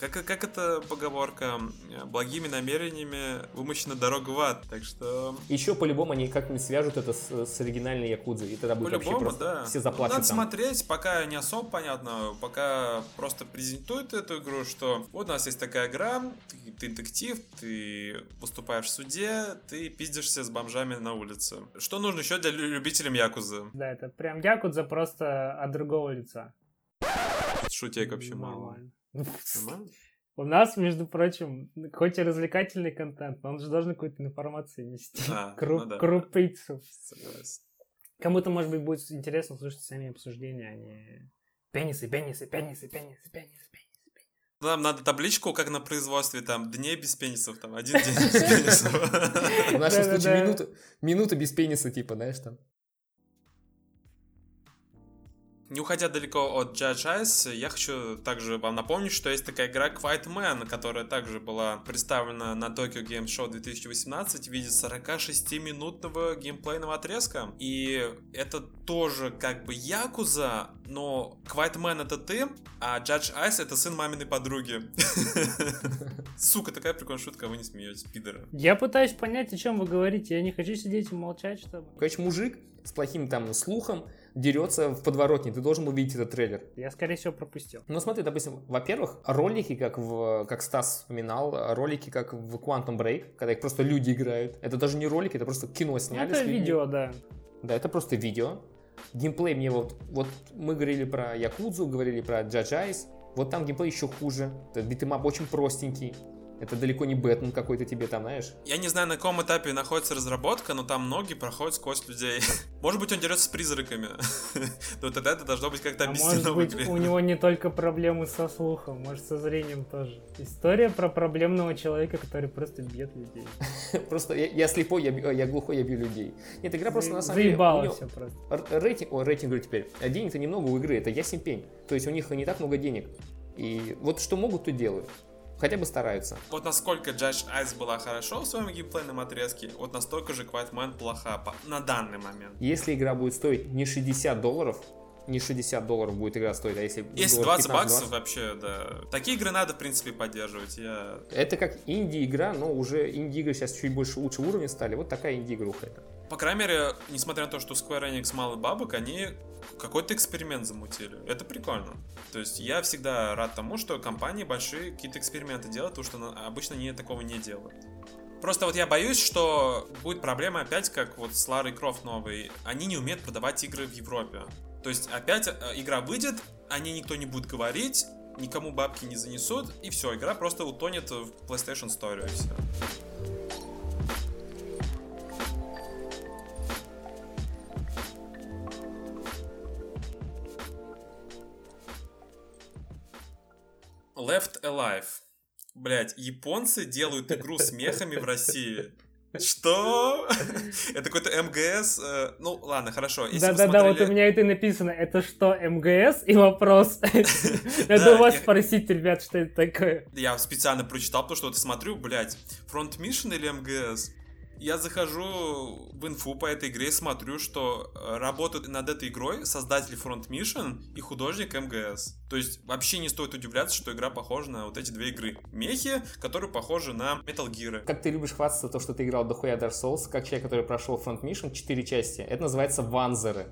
Как, как это поговорка? Благими намерениями вымощена дорога в ад. Так что... Еще по-любому они как-нибудь свяжут это с, с оригинальной Якудзой. И тогда будет вообще просто да. все заплачут Надо там. смотреть, пока не особо понятно. Пока просто презентуют эту игру, что вот у нас есть такая игра, ты, ты детектив, ты поступаешь в суде, ты пиздишься с бомжами на улице. Что нужно еще для любителям Якузы? Да, это прям Якудза просто от другого лица. Шутек вообще мало. <laughs> Нормально? У нас, между прочим, хоть и развлекательный контент, но он же должен какую-то информацию нести. А, Кру- <laughs> ну да. Крупицу. Согласен. Кому-то, может быть, будет интересно слушать сами обсуждения, а не пенисы, пенисы, пенисы, пенисы, пенисы, пенисы. Нам надо табличку, как на производстве, там, дней без пенисов, там, один день без <laughs> пенисов. В нашем случае минута, минута без пениса, типа, знаешь, там. Не уходя далеко от Judge Eyes, я хочу также вам напомнить, что есть такая игра Quiet Man, которая также была представлена на Tokyo Game Show 2018 в виде 46-минутного геймплейного отрезка. И это тоже как бы Якуза, но Quiet Man это ты, а Judge Eyes это сын маминой подруги. <laughs> Сука, такая прикольная шутка, вы не смеетесь, пидоры. Я пытаюсь понять, о чем вы говорите. Я не хочу сидеть и молчать, чтобы... Короче, мужик с плохим там слухом дерется в подворотне. Ты должен увидеть этот трейлер. Я, скорее всего, пропустил. Ну, смотри, допустим, во-первых, ролики, как, в, как Стас вспоминал, ролики, как в Quantum Break, когда их просто люди играют. Это даже не ролики, это просто кино Ну, сняли. это видео, да. Да, это просто видео. Геймплей мне вот... Вот мы говорили про Якудзу, говорили про Eyes. Вот там геймплей еще хуже. Beat 'em up очень простенький. Это далеко не Бэтмен какой-то тебе там, знаешь. Я не знаю, на каком этапе находится разработка, но там ноги проходят сквозь людей. <laughs> Может быть, он дерется с призраками. <laughs> Но тогда это должно быть как-то А может объяснено в быть, у него не <laughs> только проблемы со слухом, может, со зрением тоже. История про проблемного человека, который просто бьет людей. Просто я, слепой, я, бью- я глухой, я бью людей. Нет, игра просто на самом деле... у Заебало все просто. Рейтинг, о, рейтинг говорю теперь. А Денег-то немного у игры, это ясен пень. То есть у них не так много денег. И вот что могут, то делают. Хотя бы стараются. Вот насколько Judge Eyes была хорошо в своем геймплейном отрезке, вот настолько же Quiet Man плоха на данный момент. Если игра будет стоить не 60 долларов, не 60 долларов будет игра стоить, а если... Если долларов 20 15-20, баксов, вообще, да. Такие игры надо, в принципе, поддерживать. Я... Это как инди-игра, но уже инди-игры сейчас чуть больше лучше уровня стали. Вот такая инди-игруха это. По крайней мере, несмотря на то, что Square Enix мало бабок, они какой-то эксперимент замутили. Это прикольно. То есть я всегда рад тому, что компании большие какие-то эксперименты делают, потому что обычно они такого не делают. Просто вот я боюсь, что будет проблема опять, как вот с Ларой Крофт новой. Они не умеют продавать игры в Европе. То есть опять э, игра выйдет, о ней никто не будет говорить, никому бабки не занесут, и все, игра просто утонет в PlayStation Store, и все. Left Alive. Блять, японцы делают игру с мехами в России. Что? <laughs> Это какой-то МГС. э, Ну, ладно, хорошо. Да-да-да, вот у меня это и написано. Это что, МГС? И вопрос. <laughs> Надо у вас спросить, ребят, что это такое. Я специально прочитал, потому что вот смотрю, блядь, Front Mission или МГС? Я захожу в инфу по этой игре, смотрю, что э, работают над этой игрой создатель Front Mission и художник МГС. То есть вообще не стоит удивляться, что игра похожа на вот эти две игры. Мехи, которые похожи на Metal Gear. Как ты любишь хвастаться то, что ты играл дохуя Dark Souls, как человек, который прошел Front Mission 4 части, это называется ванзеры.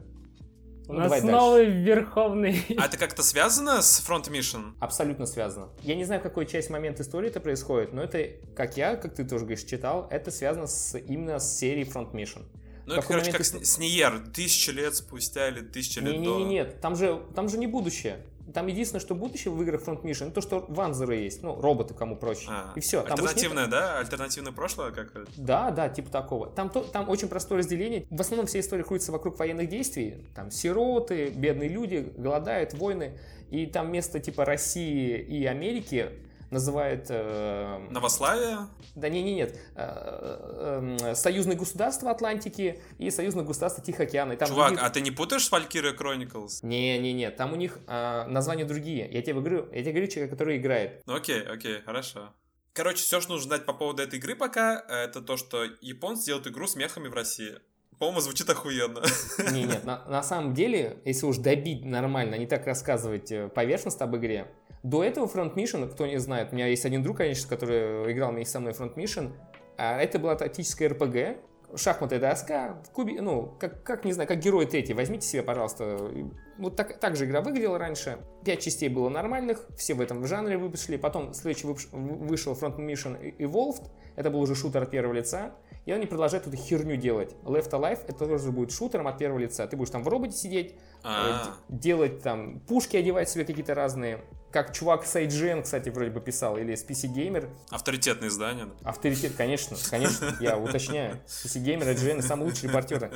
У Ну, нас давай дальше. новый верховный... А это как-то связано с Front Mission? Абсолютно связано. Я не знаю, в какой часть момент истории это происходит, но это, как я, как ты тоже говоришь, читал, это связано с, именно с серией Front Mission. Ну, это, короче, момент как ты- с, с Ниер, тысячи лет спустя или тысячи лет до. Не-не-не, нет, там же, там же не будущее. Там единственное, что будущее в играх Front Mission, то, что ванзеры есть, ну, роботы, кому проще. А, И все. Больше нет- Альтернативное, да? Альтернативное прошлое как? Да, да, типа такого. Там, то, там очень простое разделение. В основном вся история крутится вокруг военных действий. Там сироты, бедные люди, голодают, войны. И там место типа России и Америки называют... э, Новославие? да не, не, нет. э, э, союзные государства Атлантики и союзные государства Тихого океана. И там Чувак, другие- а ты не путаешь с Valkyria Chronicles? Не, не, не, там у них э, названия другие. Я тебе говорю, я тебе говорю человека, который играет. Ну окей, окей, хорошо. Короче, все, что нужно знать по поводу этой игры пока, это то, что японцы делают игру с мехами в России. По-моему, звучит охуенно. <laughs> Не, нет, на, на самом деле, если уж добить нормально, не так рассказывать э, поверхностно об игре, до этого Front Mission, кто не знает, у меня есть один друг, конечно, который играл вместе со мной Front Mission, а это была тактическая РПГ, шахматная доска, в кубе, ну, как, как, не знаю, как герой третий, возьмите себе, пожалуйста. Вот так, так же игра выглядела раньше. пять частей было нормальных, все в этом жанре вышли. Потом следующий вышел Front Mission Evolved. Это был уже шутер от первого лица. И они продолжают эту херню делать. Left Alive это тоже будет шутером от первого лица. Ты будешь там в роботе сидеть, А, э, делать там пушки, одевать себе какие-то разные. Как чувак с IGN, кстати, вроде бы писал, или с PC Gamer. авторитетное издание. да. Авторитет, конечно, конечно, я уточняю. PC Gamer, IGN, самые лучшие репортеры.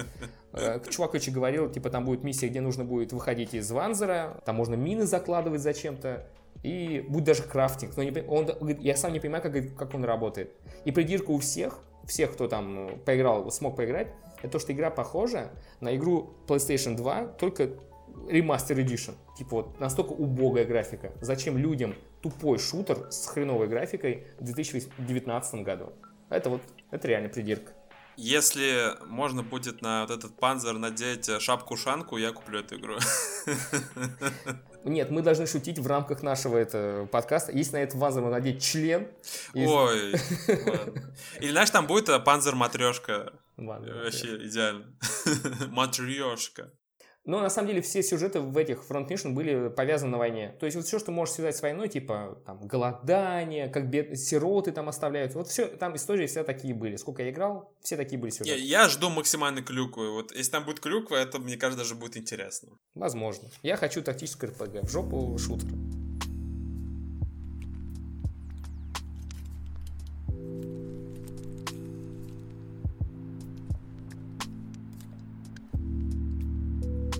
Э, Чувак, короче, говорил, типа, там будет миссия, где нужно будет выходить из ванзера, там можно мины закладывать зачем-то, и будет даже крафтинг. Но не он я сам не понимаю, как, как он работает. И придирка у всех, всех, кто там э, поиграл, смог поиграть, это то, что игра похожа на игру PlayStation 2, только ремастер Edition. Типа вот настолько убогая графика. Зачем людям тупой шутер с хреновой графикой в 2019 году? Это вот, это реально придирка. Если можно будет на вот этот панзер надеть э, шапку-шанку, я куплю эту игру. Нет, мы должны шутить в рамках нашего это, подкаста. Если на этот вазер надеть член... из- Ой. <laughs> ладно. Или знаешь, там будет э, панзер матрешка. Ладно, Вообще идеально. <laughs> Матрешка. Но на самом деле все сюжеты в этих Front Mission были повязаны на войне. То есть вот все, что можешь связать с войной, типа там голодание, как бед... сироты там оставляют. Вот все, там истории все такие были. Сколько я играл, все такие были Я, сюжеты. я жду максимальной клюквы. Вот если там будет клюква, это, мне кажется, даже будет интересно. Возможно. Я хочу тактическое РПГ. В жопу шутер.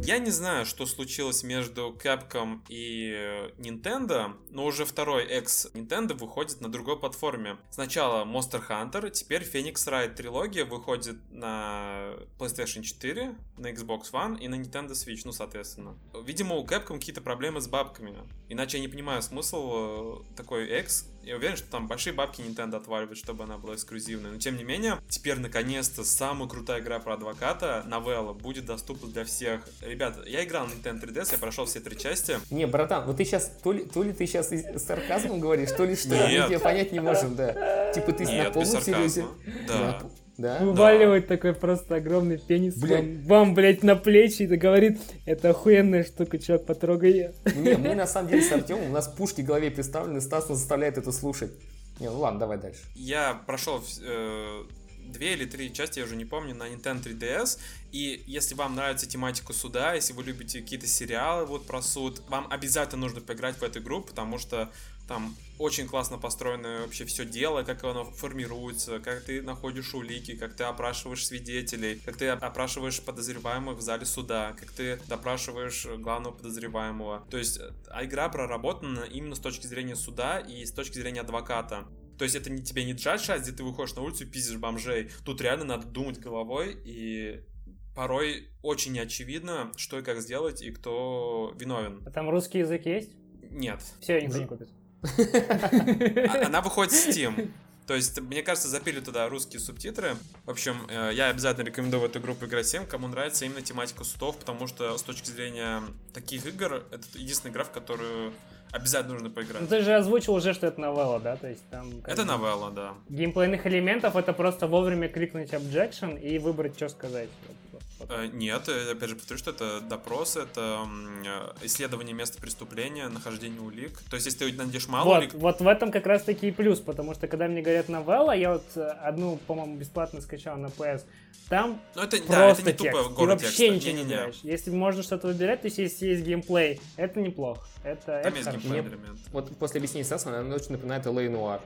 Я не знаю, что случилось между Capcom и э, Nintendo, но уже второй экс Nintendo выходит на другой платформе. Сначала Monster Hunter, теперь Phoenix Wright трилогия выходит на PlayStation 4, на Xbox One и на Nintendo Switch, ну, соответственно. Видимо, у Capcom какие-то проблемы с бабками. Иначе я не понимаю смысл э, такой экс. Я уверен, что там большие бабки Nintendo отваливают, чтобы она была эксклюзивной. Но тем не менее, теперь наконец-то самая крутая игра про адвоката, новелла, будет доступна для всех. Ребята, я играл на Nintendo 3DS, я прошел все три части. Не, братан, вот ты сейчас, то ли, то ли ты сейчас с сарказмом говоришь, то ли что, мы Нет. тебя понять не можем, да. Типа ты на Нет, без полном серьезе. Да. Да? Вываливает такой просто огромный пенис Блядь. вам, вам, блядь, на плечи и говорит, это охуенная штука, чувак, потрогай ее. Не, мы <laughs> на самом деле с Артемом, у нас пушки в голове представлены, Стас нас заставляет это слушать. Не, ну ладно, давай дальше. Я прошел э, две или три части, я уже не помню, на Nintendo 3DS. И если вам нравится тематика суда, если вы любите какие-то сериалы вот про суд, вам обязательно нужно поиграть в эту игру, потому что там очень классно построено вообще все дело, как оно формируется, как ты находишь улики, как ты опрашиваешь свидетелей, как ты опрашиваешь подозреваемых в зале суда, как ты допрашиваешь главного подозреваемого. То есть а игра проработана именно с точки зрения суда и с точки зрения адвоката. То есть это не тебе не джадж, где ты выходишь на улицу и пиздишь бомжей. Тут реально надо думать головой и порой очень неочевидно, что и как сделать и кто виновен. А там русский язык есть? Нет. Все, никто не купит. А- Она выходит в Steam. То есть, мне кажется, запили туда русские субтитры. В общем, э, я обязательно рекомендую в эту игру поиграть всем, кому нравится именно тематика судов, потому что с точки зрения таких игр, это единственная игра, в которую обязательно нужно Ну поиграть. ты же озвучил уже, что это новелла, да? То есть там... Это новелла, да. Геймплейных элементов это просто вовремя кликнуть objection и выбрать, что сказать. Э, Нет, э, опять же повторю, что это допрос, это э, исследование места преступления, нахождение улик. То есть, если ты найдешь мало Вот, улик, вот в этом как раз таки и плюс, потому что когда мне говорят новелла, я вот одну, по-моему, бесплатно скачал на PS, там ну это, да, просто это не тупо текст, ты город вообще текста. ничего не Не-не-не. играешь. Если можно что-то выбирать, то есть если есть геймплей, это неплохо. Это, Там это есть хорошо. геймплей элемент. Вот после объяснения Стаса, она очень напоминает L.A. Noir.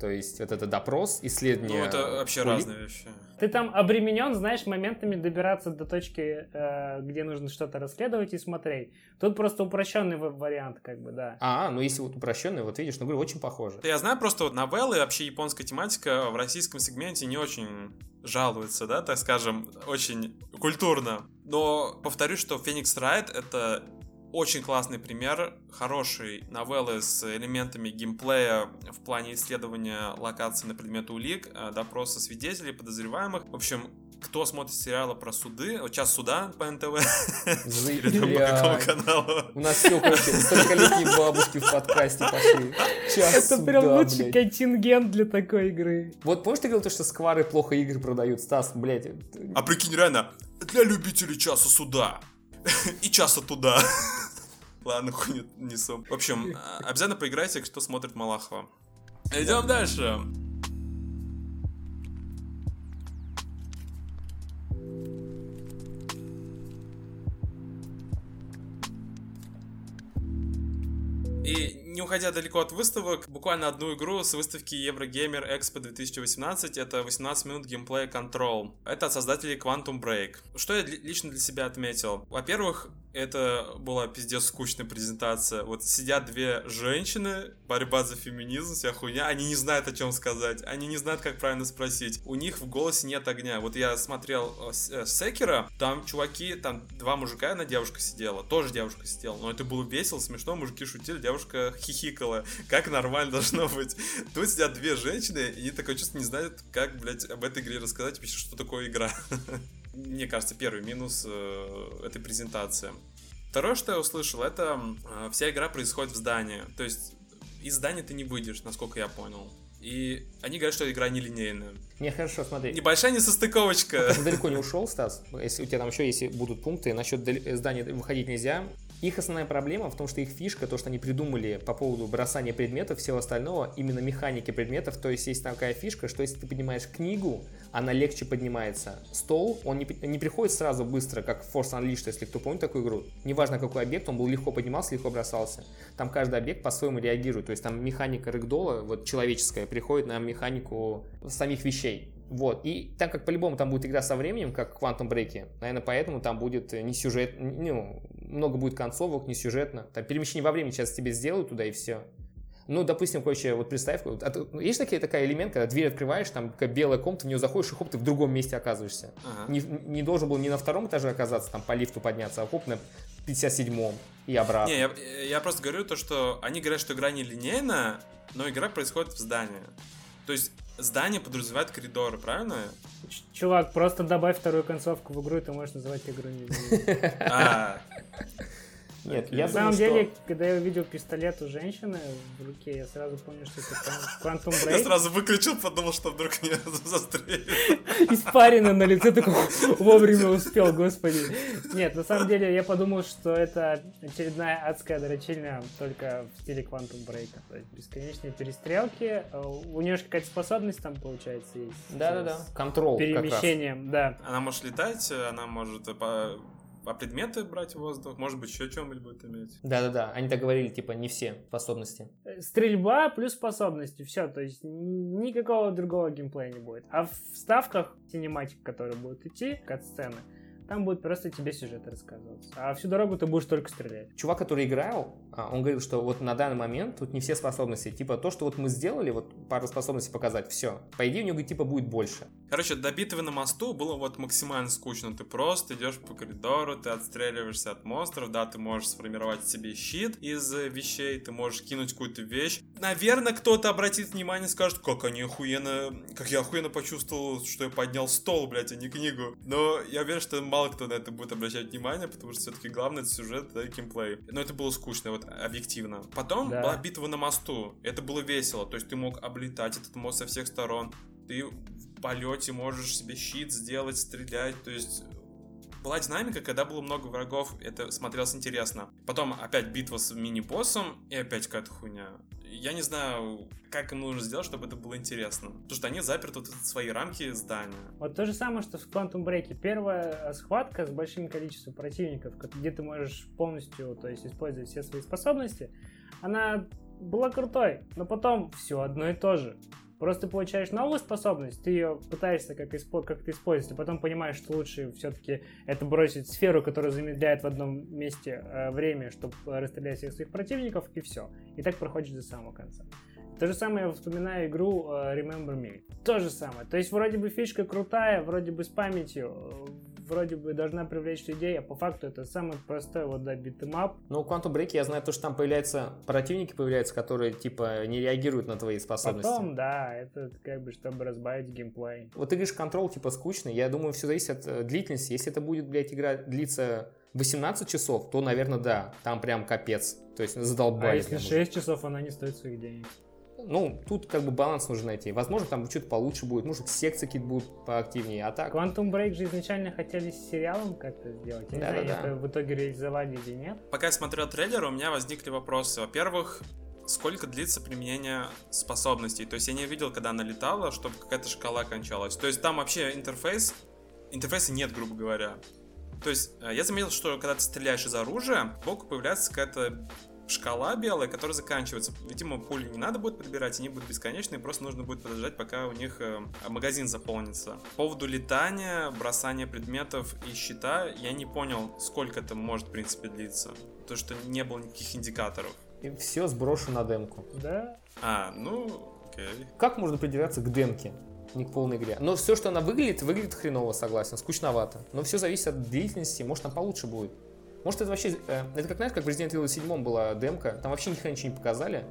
То есть вот это допрос, исследование... Ну, это вообще улик. разные вещи. Ты там обременен, знаешь, моментами добираться до точки, э, где нужно что-то расследовать и смотреть. Тут просто упрощенный вариант, как бы, да. А, ну если вот упрощенный, вот видишь, ну говорю, очень похоже. Я знаю просто вот новеллы, вообще японская тематика в российском сегменте не очень жалуется, да, так скажем, очень культурно. Но повторюсь, что Phoenix Wright это очень классный пример хорошей новеллы с элементами геймплея в плане исследования локаций на предмет улик, э, допроса свидетелей, подозреваемых. В общем, кто смотрит сериалы про суды, вот час суда по НТВ, <laughs> или там по какому каналу, У нас все, короче, 40-летние бабушки в подкасте пошли. Час Это прям лучший блядь. контингент для такой игры. Вот помнишь, ты говорил, то, что сквары плохо игры продают? Стас, блядь. А прикинь, реально, для любителей часа суда <laughs> и часа туда. <laughs> Ладно, хуйню несу. В общем, а, обязательно поиграйте, кто смотрит Малахова. Идем дальше. И не уходя далеко от выставок, буквально одну игру с выставки Eurogamer Expo 2018, это 18 минут геймплея Control. Это от создателей Quantum Break. Что я лично для себя отметил? Во-первых, это была пиздец скучная презентация. Вот сидят две женщины, борьба за феминизм, вся хуйня, они не знают, о чем сказать, они не знают, как правильно спросить. У них в голосе нет огня. Вот я смотрел э, э, Секера, там чуваки, там два мужика, одна девушка сидела, тоже девушка сидела, но это было весело, смешно, мужики шутили, девушка хихикала. Как нормально должно быть. Тут сидят две женщины, и они такое чувство не знают, как, блядь, об этой игре рассказать, вообще, что такое игра. <laughs> мне кажется, первый минус э, этой презентации. Второе, что я услышал, это э, вся игра происходит в здании. То есть из здания ты не выйдешь, насколько я понял. И они говорят, что игра нелинейная. Не, хорошо, смотри. Небольшая несостыковочка. Ты далеко не ушел, Стас. Если у тебя там еще если будут пункты, насчет здания выходить нельзя. Их основная проблема в том, что их фишка, то, что они придумали по поводу бросания предметов, всего остального, именно механики предметов. То есть есть такая фишка, что если ты поднимаешь книгу, она легче поднимается. Стол, он не, не приходит сразу быстро, как Force Unleashed, если кто помнит такую игру. Неважно какой объект, он был легко поднимался, легко бросался. Там каждый объект по-своему реагирует. То есть там механика рэгдола, вот человеческая, приходит на механику самих вещей. Вот, и так как по-любому там будет игра со временем, как в Quantum Break, наверное, поэтому там будет не сюжет, ну, много будет концовок, не сюжетно. Там перемещение во времени сейчас тебе сделают туда и все. Ну, допустим, короче, вот представь, вот, а, есть такие, такая элемент, когда дверь открываешь, там такая белая комната, в нее заходишь, и хоп, ты в другом месте оказываешься. Ага. Не, не должен был ни на втором этаже оказаться, там по лифту подняться, а хоп, на 57-м и обратно. Не, я, я просто говорю то, что они говорят, что игра не линейная, но игра происходит в здании. То есть здание подразумевает коридоры, правильно? Чувак, просто добавь вторую концовку в игру, и ты можешь называть игру не <laughs> нет, я На самом деле, когда я увидел пистолет у женщины в руке, я сразу понял, что это Quantum <laughs> Break. Я сразу выключил, подумал, что вдруг меня <laughs> застрелят. <laughs> Испарина на лице, такой вовремя успел, господи. Нет, на самом деле я подумал, что это очередная адская дрочильня, только в стиле Quantum Break. То есть бесконечные перестрелки. У нее же какая-то способность там, получается, есть. Да-да-да. Контрол Перемещением, да. Она может летать, она может а предметы брать в воздух, может быть, еще чем-нибудь будет иметь. Да-да-да, они так говорили, типа, не все способности. Э, стрельба плюс способности, все, то есть никакого другого геймплея не будет. А в ставках синематик, которые будут идти, кат-сцены, там будет просто тебе сюжет рассказываться. А всю дорогу ты будешь только стрелять. Чувак, который играл, он говорил, что вот на данный момент тут не все способности. Типа то, что вот мы сделали, вот пару способностей показать, все. По идее у него типа будет больше. Короче, до битвы на мосту было вот максимально скучно. Ты просто идешь по коридору, ты отстреливаешься от монстров, да, ты можешь сформировать себе щит из вещей, ты можешь кинуть какую-то вещь. Наверное, кто-то обратит внимание и скажет, как они охуенно, как я охуенно почувствовал, что я поднял стол, блядь, а не книгу. Но я уверен, что мало кто на это будет обращать внимание, потому что все-таки главное это сюжет, да, и геймплей. Но это было скучно, вот объективно. Потом да. была битва на мосту. Это было весело. То есть ты мог облетать этот мост со всех сторон. Ты в полете можешь себе щит сделать, стрелять. То есть была динамика, когда было много врагов, это смотрелось интересно. Потом опять битва с мини-боссом, и опять какая-то хуйня я не знаю, как им нужно сделать, чтобы это было интересно. Потому что они заперты вот в свои рамки здания. Вот то же самое, что в Quantum Break. Первая схватка с большим количеством противников, где ты можешь полностью то есть, использовать все свои способности, она была крутой, но потом все одно и то же. Просто получаешь новую способность, ты ее пытаешься как испо- как-то использовать, а потом понимаешь, что лучше все-таки это бросить сферу, которая замедляет в одном месте э, время, чтобы расстрелять всех своих противников, и все. И так проходишь до самого конца. То же самое я вспоминаю игру э, Remember Me. То же самое. То есть вроде бы фишка крутая, вроде бы с памятью, вроде бы должна привлечь людей, а по факту это самый простой вот да, beat 'em up. Ну, в Quantum Break я знаю то, что там появляются противники появляются, которые типа не реагируют на твои способности. Потом, да, это как бы чтобы разбавить геймплей. Вот ты говоришь, контрол типа скучный, я думаю, все зависит от э, длительности. Если это будет, блядь, игра длиться 18 часов, то, наверное, да, там прям капец. То есть задолбали. А если 6 часов, она не стоит своих денег. Ну, тут как бы баланс нужно найти. Возможно, там что-то получше будет, может, секции какие-то будут поактивнее, а так... Quantum Break же изначально хотели с сериалом как-то сделать. Я не Да, знаю, да, да. это в итоге реализовали или нет. Пока я смотрел трейлер, у меня возникли вопросы. Во-первых, сколько длится применение способностей? То есть я не видел, когда она летала, чтобы какая-то шкала кончалась. То есть там вообще интерфейс... Интерфейса нет, грубо говоря. То есть э, я заметил, что когда ты стреляешь из оружия, сбоку появляется какая-то шкала белая, которая заканчивается. Видимо, пули не надо будет подбирать, они будут бесконечные, просто нужно будет подождать, пока у них э, магазин заполнится. По поводу летания, бросания предметов и щита, я не понял, сколько это может, в принципе, длиться. То, что не было никаких индикаторов. И все сброшу на демку. Да. А, ну, окей. Как можно придираться к демке? Не к полной игре. Но все, что она выглядит, выглядит хреново, согласен, скучновато. Но все зависит от длительности, может, там получше будет. Может, это вообще... э, это как, знаешь, как в Resident Evil 7 была демка, там вообще ни хрена ничего не показали,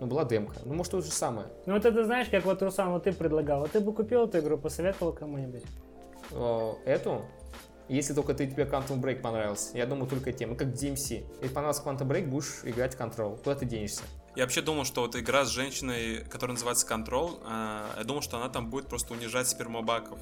но была демка. Ну, может, то же самое. Ну вот это знаешь, как вот, Руслан, вот ты предлагал. Вот ты бы купил эту игру, посоветовал кому-нибудь. Э, Эту, если только ты тебе Quantum Break понравился, я думаю, только тем. Ну, как DMC. Если понравился Quantum Break, будешь играть в Control. Куда ты денешься? Я вообще думал, что вот игра с женщиной, которая называется Control, а, я думал, что она там будет просто унижать спермобаков.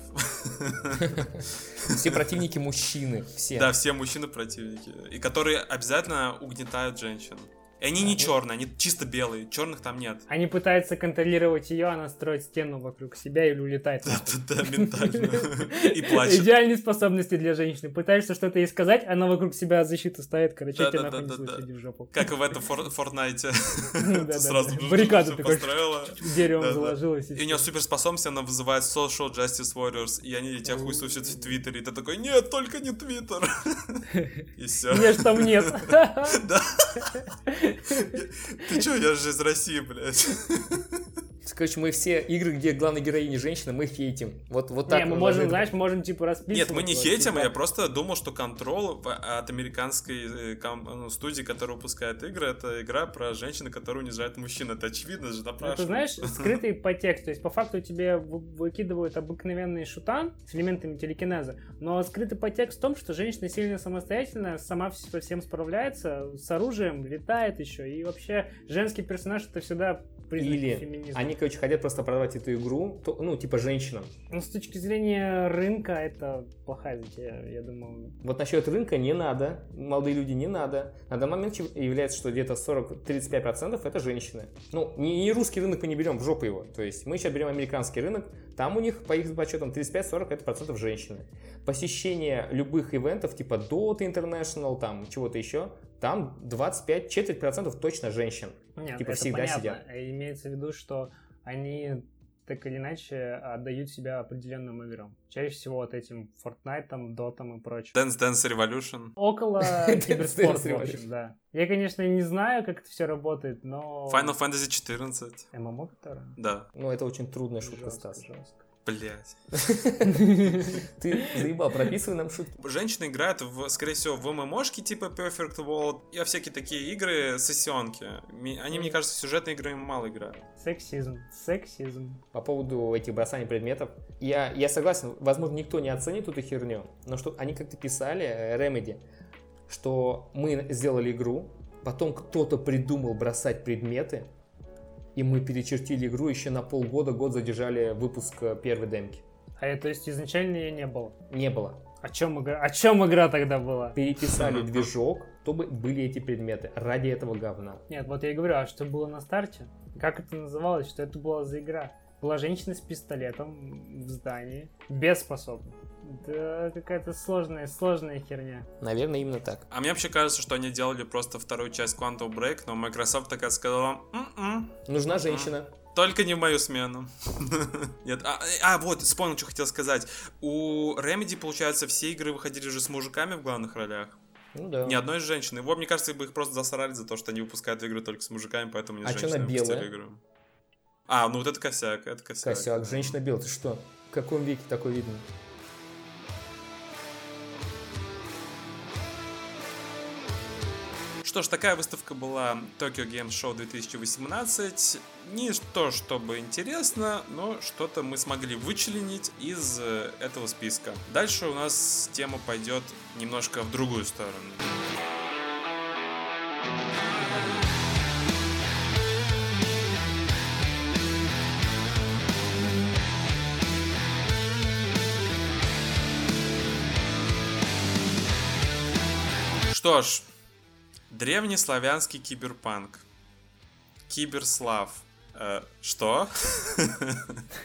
Все противники мужчины, все. Да, все мужчины противники. И которые обязательно угнетают женщин. И они не черные, они чисто белые. Черных там нет. Они пытаются контролировать ее, она строит стену вокруг себя или улетает. нахуй. Да, ментально. И плачет. Идеальные способности для женщины. Пытаешься что-то ей сказать, она вокруг себя защиту ставит, короче, тебя нахуй не иди в жопу. Как в этом Фор- Фортнайте. <laughs> Да-да-да. Сразу Баррикаду построила. <laughs> Деревом заложилась. И у нее суперспособность, она вызывает Social Justice Warriors, и они тебя хуй сусят в Твиттере, и ты такой, нет, только не Твиттер. <laughs> И все. Ж там нет. Да. Ты чё, я же из России, блядь. Короче, мы все игры, где главная героиня женщина, мы хейтим. Вот, вот так. Не, мы можем, это- знаешь, мы можем типа расписывать. Нет, мы не хейтим, типа, я просто думал, что Control от американской э, ну, студии, которая выпускает игры, это игра про женщину, которая унижает мужчин. Это очевидно же, Это, напрашивается. знаешь, <laughs> скрытый подтекст. То есть, по факту тебе вы- выкидывают обыкновенный шутан с элементами телекинеза, но скрытый подтекст в том, что женщина сильно самостоятельная, сама со всем справляется, с оружием, летает еще, и вообще женский персонаж это всегда признак Или феминизма. они, короче, хотят просто продавать эту игру, то- ну, типа женщинам. Ну, с точки зрения рынка, это плохая затея, я думаю. Вот насчет рынка не надо, молодые люди не надо. На данный момент является, что где-то 40-35% это женщины. Ну, не, не русский рынок мы не берем, в жопу его. То есть мы сейчас берем американский рынок, там у них, по их подсчетам, 35-40 это процентов женщины. Посещение любых ивентов, типа Dota International, там чего-то еще, там 25, четверть процентов точно женщин. Нет, Типа это всегда понятно. сидят. Имеется в виду, что они так или иначе отдают себя определенным играм. Чаще всего вот этим Fortnite, Dota и прочим. Dance Dance Revolution. Около <laughs> Dance киберспорта, в Revolution. общем, да. Я, конечно, не знаю, как это все работает, но... Final Fantasy 14. ММО, которая? Да. Ну, это очень трудная шутка, Стас. жестко. Блять. <laughs> Ты заебал, прописывай нам шутки. Женщины играют, в, скорее всего, в ММОшки типа Perfect World и всякие такие игры, сессионки. Они, мне кажется, сюжетные игры мало играют. Сексизм, сексизм. По поводу этих бросаний предметов, я, я согласен, возможно, никто не оценит эту херню, но что они как-то писали, э, Remedy, что мы сделали игру, потом кто-то придумал бросать предметы, и мы перечертили игру еще на полгода, год задержали выпуск э, первой демки. А это, то есть изначально ее не было. Не было. О чем игра? О чем игра тогда была? Переписали движок, чтобы были эти предметы ради этого говна. Нет, вот я и говорю, а что было на старте? Как это называлось? Что это была за игра? Была женщина с пистолетом в здании, без способностей. Да, какая-то сложная, сложная херня. Наверное, именно так. А мне вообще кажется, что они делали просто вторую часть Quantum Break, но Microsoft такая сказала, «М-м, Нужна женщина. только не в мою смену. <laughs> Нет, а, а, вот, вспомнил, что хотел сказать. У Remedy, получается, все игры выходили же с мужиками в главных ролях. Ну да. Ни одной женщины. Вот, мне кажется, бы их просто засрали за то, что они выпускают игры только с мужиками, поэтому не с А чё женщинами белая? игру. А, ну вот это косяк, это косяк. Косяк, женщина белая, ты что? В каком веке такое видно? Что ж, такая выставка была Tokyo Game Show 2018. Не то, чтобы интересно, но что-то мы смогли вычленить из э, этого списка. Дальше у нас тема пойдет немножко в другую сторону. Что ж, древнеславянский киберпанк. Киберслав. Э, что? <laughs>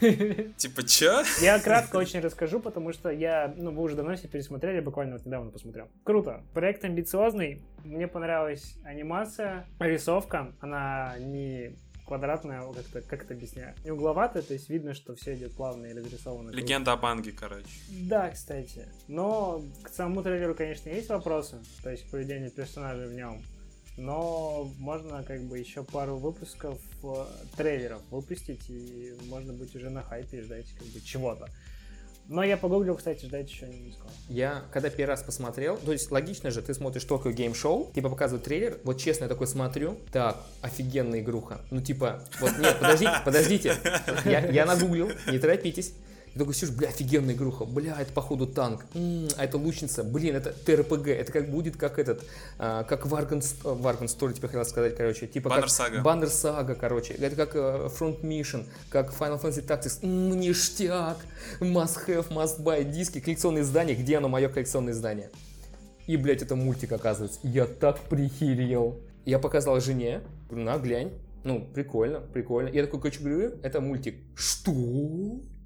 Типа, чё? Я кратко очень расскажу, потому что я, ну, вы уже давно все пересмотрели, буквально вот недавно посмотрел. Круто. Проект амбициозный. Мне понравилась анимация, рисовка. Она не квадратная, как-то, как это объясняю, не угловатая, то есть видно, что все идет плавно и разрисовано. Легенда о Банге, короче. Да, кстати. Но к самому трейлеру, конечно, есть вопросы, то есть поведение персонажей в нем. Но можно как бы еще пару выпусков э, трейлеров выпустить, и можно быть уже на хайпе и ждать как бы чего-то. Но я погуглил, кстати, ждать еще не сказал. Я, когда первый раз посмотрел, то есть логично же, ты смотришь Tokyo Game Show, типа показывают трейлер, вот честно я такой смотрю, так, офигенная игруха. Ну типа, вот нет, подождите, подождите, я, я нагуглил, не торопитесь. Я такой сижу, бля, офигенная игруха, бля, это походу танк, м-м, а это лучница, блин, это ТРПГ, это как будет, как этот, а, как Варган, Варган Story, тебе хотел сказать, короче, типа Баннер как Сага. Баннер Сага, короче, это как э, Front Mission, как Final Fantasy Tactics, м, ништяк, must have, must buy, диски, коллекционные издания, где оно, мое коллекционное издание? И, блядь, это мультик, оказывается. Я так прихерел. Я показал жене, говорю, на, глянь. Ну, прикольно, прикольно. Я такой, короче, говорю, это мультик. Что?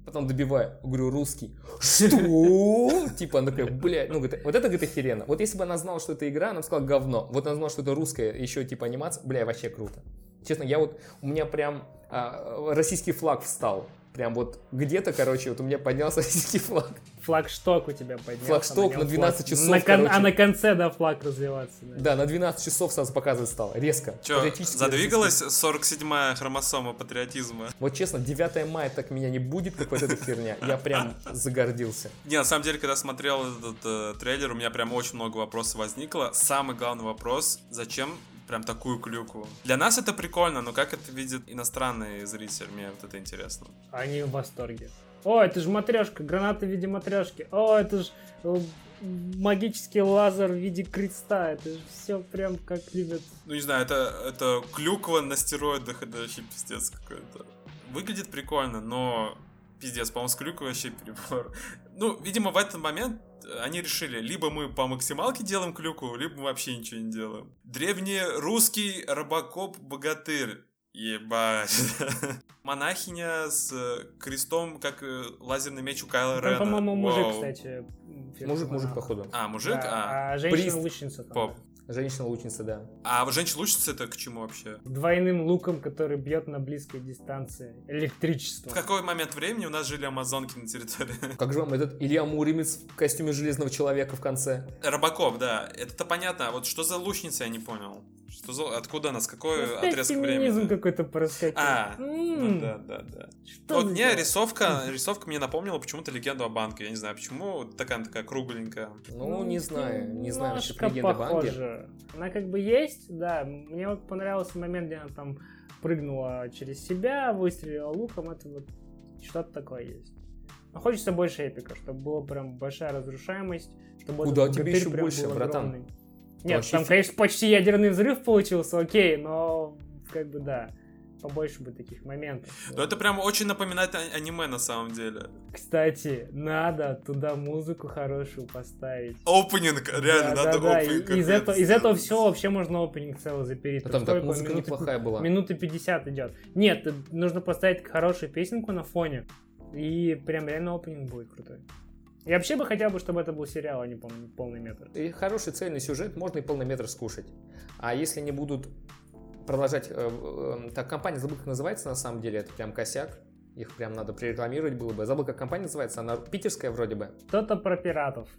Потом добиваю, говорю, русский. Что? Типа, она такая, блядь, ну, вот это, говорит, охеренно. Вот если бы она знала, что это игра, она бы сказала говно. Вот она знала, что это русская, еще типа анимация, бля, вообще круто. Честно, я вот, у меня прям а, российский флаг встал. Прям вот где-то, короче, вот у меня поднялся <laughs> российский флаг. Флагшток у тебя поднялся. Флагшток нем на 12 флаг- часов, на кон- короче. А на конце, да, флаг развиваться. да. Да, на 12 часов сразу показывать стал. Резко. Патриотически задвигалась 47-я хромосома патриотизма? Вот честно, 9 мая так меня не будет, как вот эта херня. Я прям загордился. Не, на самом деле, когда смотрел этот э, трейлер, у меня прям очень много вопросов возникло. Самый главный вопрос, зачем прям такую клюку? Для нас это прикольно, но как это видит иностранный зритель? Мне вот это интересно. Они в восторге. О, это же матрешка, граната в виде матрешки. О, это же магический лазер в виде креста. Это же все прям как любят. Ну, не знаю, это, это клюква на стероидах, это вообще пиздец какой-то. Выглядит прикольно, но пиздец, по-моему, с клюквой вообще перебор. Ну, видимо, в этот момент они решили, либо мы по максималке делаем клюку, либо мы вообще ничего не делаем. Древнерусский робокоп-богатырь. Ебать. <laughs> Монахиня с э, крестом, как э, лазерный меч у Кайла Там, Рена. по-моему, мужик, Вау. кстати. Мужик, мужик, походу. А, мужик? Да, А, а женщина-лучница там. Поп. Женщина-лучница, да. А женщина-лучница это к чему вообще? Двойным луком, который бьет на близкой дистанции. Электричество. В какой момент времени у нас жили амазонки на территории? <laughs> Как же вам этот Илья Муромец в костюме Железного Человека в конце? Робокоп, да. Это-то понятно. А вот что за лучница, я не понял. Что за... Откуда она? С какой Опять отрезок времени? какой-то проскочил. А, ну да, да, да. Что вот мне рисовка, <laughs> рисовка мне напомнила почему-то легенду о банке. Я не знаю, почему такая такая кругленькая. Ну, не знаю, не знаю насчет немножко легенды Банги. похоже. Она как бы есть, да. Мне вот понравился момент, где она там прыгнула через себя, выстрелила луком. Это вот что-то такое есть. Но хочется больше эпика, чтобы была прям большая разрушаемость. Чтобы Куда тебе еще больше, братан? огромный. Нет, Вообще там, конечно, почти ядерный взрыв получился, окей, но как бы да. Побольше бы таких моментов. Но это прям очень напоминает а- аниме на самом деле. Кстати, надо туда музыку хорошую поставить. Опенинг, реально, Да, надо да, да. опенинг. И Из, этого, из этого всего вообще можно опенинг целый запереть. А там так музыка Минуты- неплохая была. Минуты 50 идет. Нет, нужно поставить хорошую песенку на фоне. И прям реально опенинг будет крутой. Я вообще бы хотел бы, чтобы это был сериал, а не полный, полный метр. И хороший цельный сюжет, можно и полный метр скушать. А если не будут продолжать... э, э, так, компания, забыл, как называется на самом деле, это прям косяк. Их прям надо прорекламировать было бы. Забыл, как компания называется, она питерская вроде бы. Кто-то про пиратов.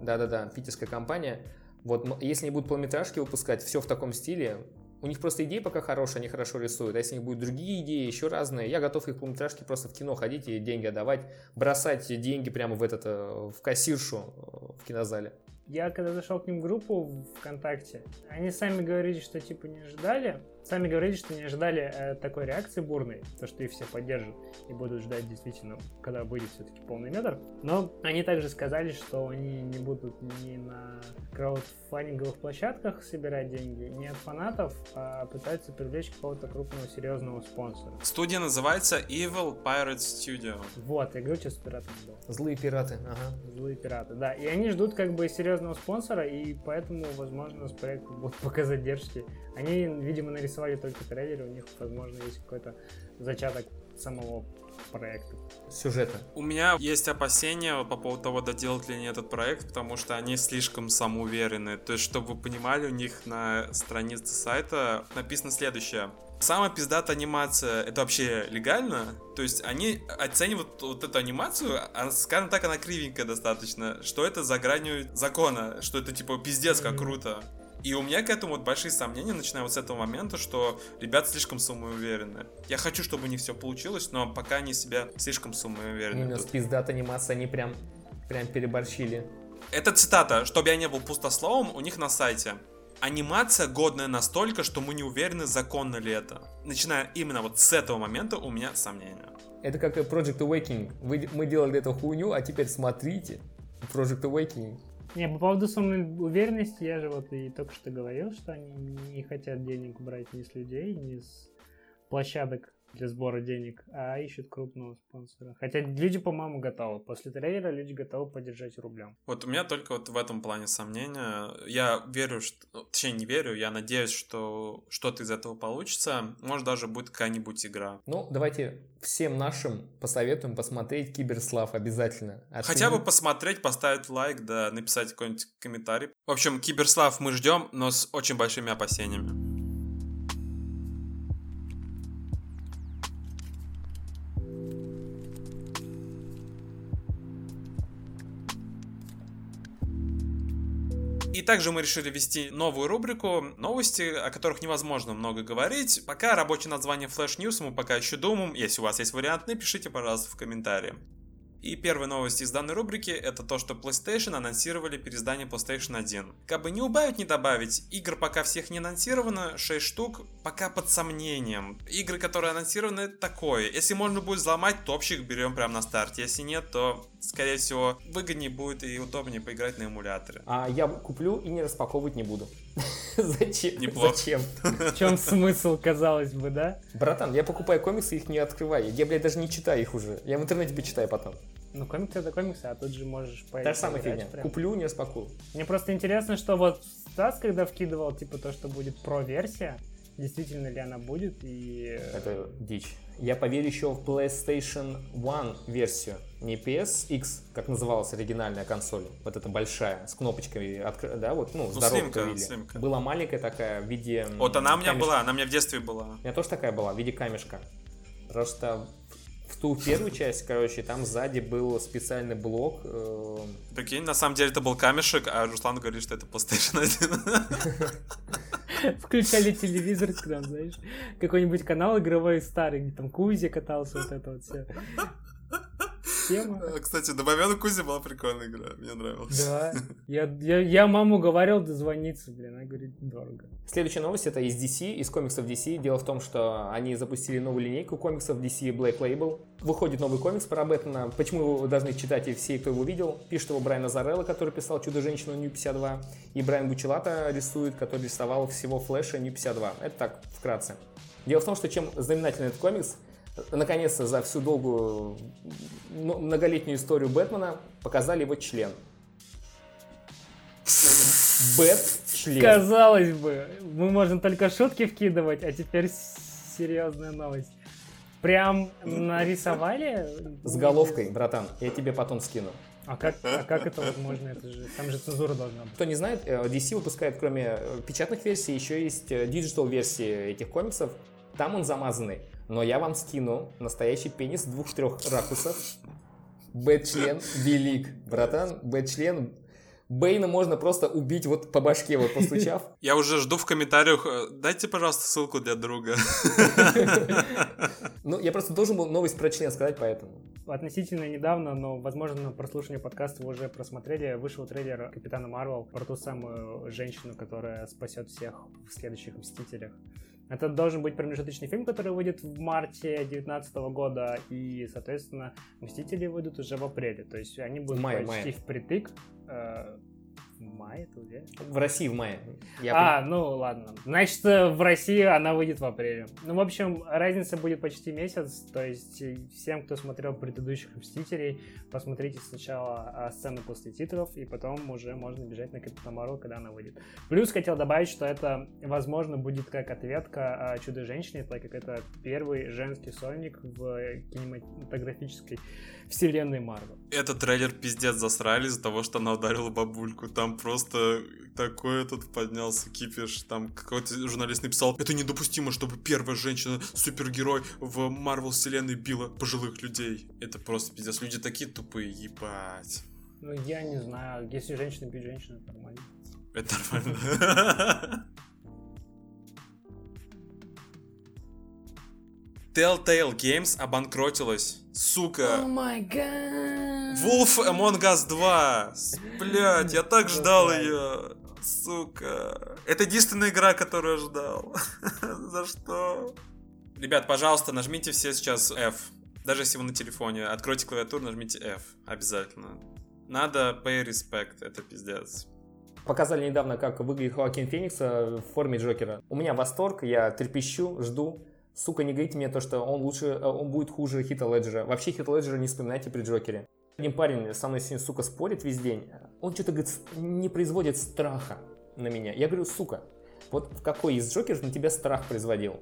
Да-да-да, питерская компания. Вот, если не будут полнометражки выпускать, все в таком стиле, у них просто идеи пока хорошие, они хорошо рисуют. А если у них будут другие идеи, еще разные, я готов их полнометражки просто в кино ходить и деньги отдавать, бросать деньги прямо в этот, э, в кассиршу э, в кинозале. Я когда зашел к ним в группу ВКонтакте, они сами говорили, что типа не ожидали сами говорили, что не ожидали э, такой реакции бурной, то, что их все поддержат и будут ждать действительно, когда выйдет все-таки полный метр. Но они также сказали, что они не будут ни на краудфандинговых площадках собирать деньги, ни от фанатов, а пытаются привлечь какого-то крупного серьезного спонсора. Студия называется Evil Pirate Studio. Вот, я говорю, что с пиратами был. Злые пираты, ага. Злые пираты, да. И они ждут как бы серьезного спонсора, и поэтому, возможно, с проектом будут <laughs> пока задержки. Они, видимо, нарисовали только трейлер, у них, возможно, есть какой-то зачаток самого проекта. Сюжета. У меня есть опасения по поводу того, доделать ли они этот проект, потому что они слишком самоуверены. То есть, чтобы вы понимали, у них на странице сайта написано следующее. Самая пиздатая анимация, это вообще легально? То есть они оценивают вот эту анимацию, а, скажем так, она кривенькая достаточно, что это за гранью закона, что это типа пиздец как круто. И у меня к этому вот большие сомнения, начиная вот с этого момента, что ребят слишком самоуверены. Я хочу, чтобы у них все получилось, но пока они себя слишком самоуверены. Именно с ведут. пиздат анимация они прям, прям переборщили. Это цитата, чтобы я не был пустословом, у них на сайте. Анимация годная настолько, что мы не уверены, законно ли это. Начиная именно вот с этого момента у меня сомнения. Это как Project Awakening. Вы- мы делали эту хуйню, а теперь смотрите. Project Awakening. Не, по поводу самоуверенности, я же вот и только что говорил, что они не хотят денег брать ни с людей, ни с площадок для сбора денег, а ищут крупного спонсора. Хотя люди, по-моему, готовы. После трейлера люди готовы поддержать рублем. Вот у меня только вот в этом плане сомнения. Я верю, что... ну, Точнее, не верю, я надеюсь, что что-то из этого получится. Может, даже будет какая-нибудь игра. Ну, давайте всем нашим посоветуем посмотреть Киберслав обязательно. Хотя бы Оценить. посмотреть, поставить лайк, да, написать какой-нибудь комментарий. В общем, Киберслав мы ждем, но с очень большими опасениями. Также мы решили ввести новую рубрику новости, о которых невозможно много говорить. Пока рабочее название Flash News мы пока еще думаем. Если у вас есть вариант, напишите, пожалуйста, в комментарии. И первая новость из данной рубрики это то, что PlayStation анонсировали переиздание PlayStation 1. Как бы не убавить, не добавить, игр пока всех не анонсировано, 6 штук, пока под сомнением. Игры, которые анонсированы, такое. Если можно будет взломать, топчик берем прямо на старте. Если нет, то, скорее всего, выгоднее будет и удобнее поиграть на эмуляторе. А я куплю и не распаковывать не буду. <laughs> Зачем? Неплохо. Зачем? <laughs> В чем смысл, казалось бы, да? Братан, я покупаю комиксы, их не открываю. Я, блядь, даже не читаю их уже. Я в интернете почитаю потом. Ну, комиксы это комиксы, а тут же можешь Та же самая поиграть фигня. прям. Куплю, не распакую. Мне просто интересно, что вот Стас, когда вкидывал, типа, то, что будет про-версия, действительно ли она будет, и... Это дичь. Я поверю еще в PlayStation One версию, не PSX, как называлась оригинальная консоль, вот эта большая, с кнопочками, да, вот, ну, слимка, виде. слимка. Была маленькая такая в виде... Вот она у меня камешка. была, она у меня в детстве была. У меня тоже такая была, в виде камешка. Просто в ту первую часть, короче, там сзади был специальный блок. э, Прикинь, на самом деле это был камешек, а Руслан говорит, что это PlayStation 1. <laughs> Включали телевизор, там, знаешь, какой-нибудь канал игровой старый, где там Кузи катался, вот это вот все. Тема. Кстати, до момента Кузи была прикольная игра, мне нравилась. Да. <laughs> Я, я, я маму говорил дозвониться, блин, она говорит, дорого. Следующая новость это из DC, из комиксов DC. Дело в том, что они запустили новую линейку комиксов DC Black Label. Выходит новый комикс про Бэтмена. Почему вы должны читать и все, кто его видел? Пишет его Брайан Азарелло, который писал Чудо-женщину Нью 52. И Брайан Бучелата рисует, который рисовал всего Флэша Нью 52. Это так, вкратце. Дело в том, что чем знаменательный этот комикс, наконец-то за всю долгую м- многолетнюю историю Бэтмена показали его член. Бэт-член. Казалось бы, мы можем только шутки вкидывать, а теперь серьезная новость. Прям нарисовали? С головкой, братан, я тебе потом скину. А как, а как это возможно? Это же, там же цензура должна быть. Кто не знает, э, DC выпускает, кроме э, печатных версий, еще есть э, digital версии этих комиксов. Там он замазанный. Но я вам скину настоящий пенис двух-трех ракурсов. Бэт-член велик, братан. Бэт-член Бейна можно просто убить вот по башке, вот постучав. <laughs> Я уже жду в комментариях, э, дайте, пожалуйста, ссылку для друга. <laughs> Ну, я просто должен был новость про член сказать, поэтому. Относительно недавно, но, возможно, на прослушивании подкаста вы уже просмотрели, вышел трейлер Капитана Марвел про ту самую женщину, которая спасет всех в следующих Мстителях. Это должен быть промежуточный фильм, который выйдет в марте 2019 года, и, соответственно, «Мстители» выйдут уже в апреле. То есть они будут Мае, почти мае. впритык. Э, В мае, ты уверен? В России в мае. Я А, ну ладно. Значит, в России она выйдет в апреле. Ну, в общем, разница будет почти месяц. То есть э, всем, кто смотрел предыдущих «Мстителей», посмотрите сначала а, сцены после титров, и потом уже можно бежать на Капитан Марвел, когда она выйдет. Плюс хотел добавить, что это, возможно, будет как ответка а, Чудо-женщине, так как это первый женский сольник в кинематографической вселенной Марвел. Этот трейлер пиздец засрали из-за того, что она ударила бабульку. Там просто такой этот поднялся кипиш. Там какой-то журналист написал, это недопустимо, чтобы первая женщина-супергерой в Марвел вселенной била пожилых людей. Это просто пиздец. Люди такие тупые, ебать. Ну, я не знаю, если женщина бьет женщину, это нормально. Это нормально. Telltale Games обанкротилась. Сука. май гад! Wolf Among Us 2. Блять, я так ждал ее. Сука. Это единственная игра, которую я ждал. <laughs> За что? Ребят, пожалуйста, нажмите все сейчас F. Даже если вы на телефоне. Откройте клавиатуру, нажмите F. Обязательно. Надо pay respect. Это пиздец. Показали недавно, как выглядит Хоакин Феникс в форме Джокера. У меня восторг, я трепещу, жду. Сука, не говорите мне то, что он лучше, э, он будет хуже Хита Леджера. Вообще Хита Леджера не вспоминайте при Джокере. Один парень со мной сука, спорит весь день. Он что-то, говорит, не производит страха на меня. Я говорю, сука, вот в какой из Джокеров на тебя страх производил?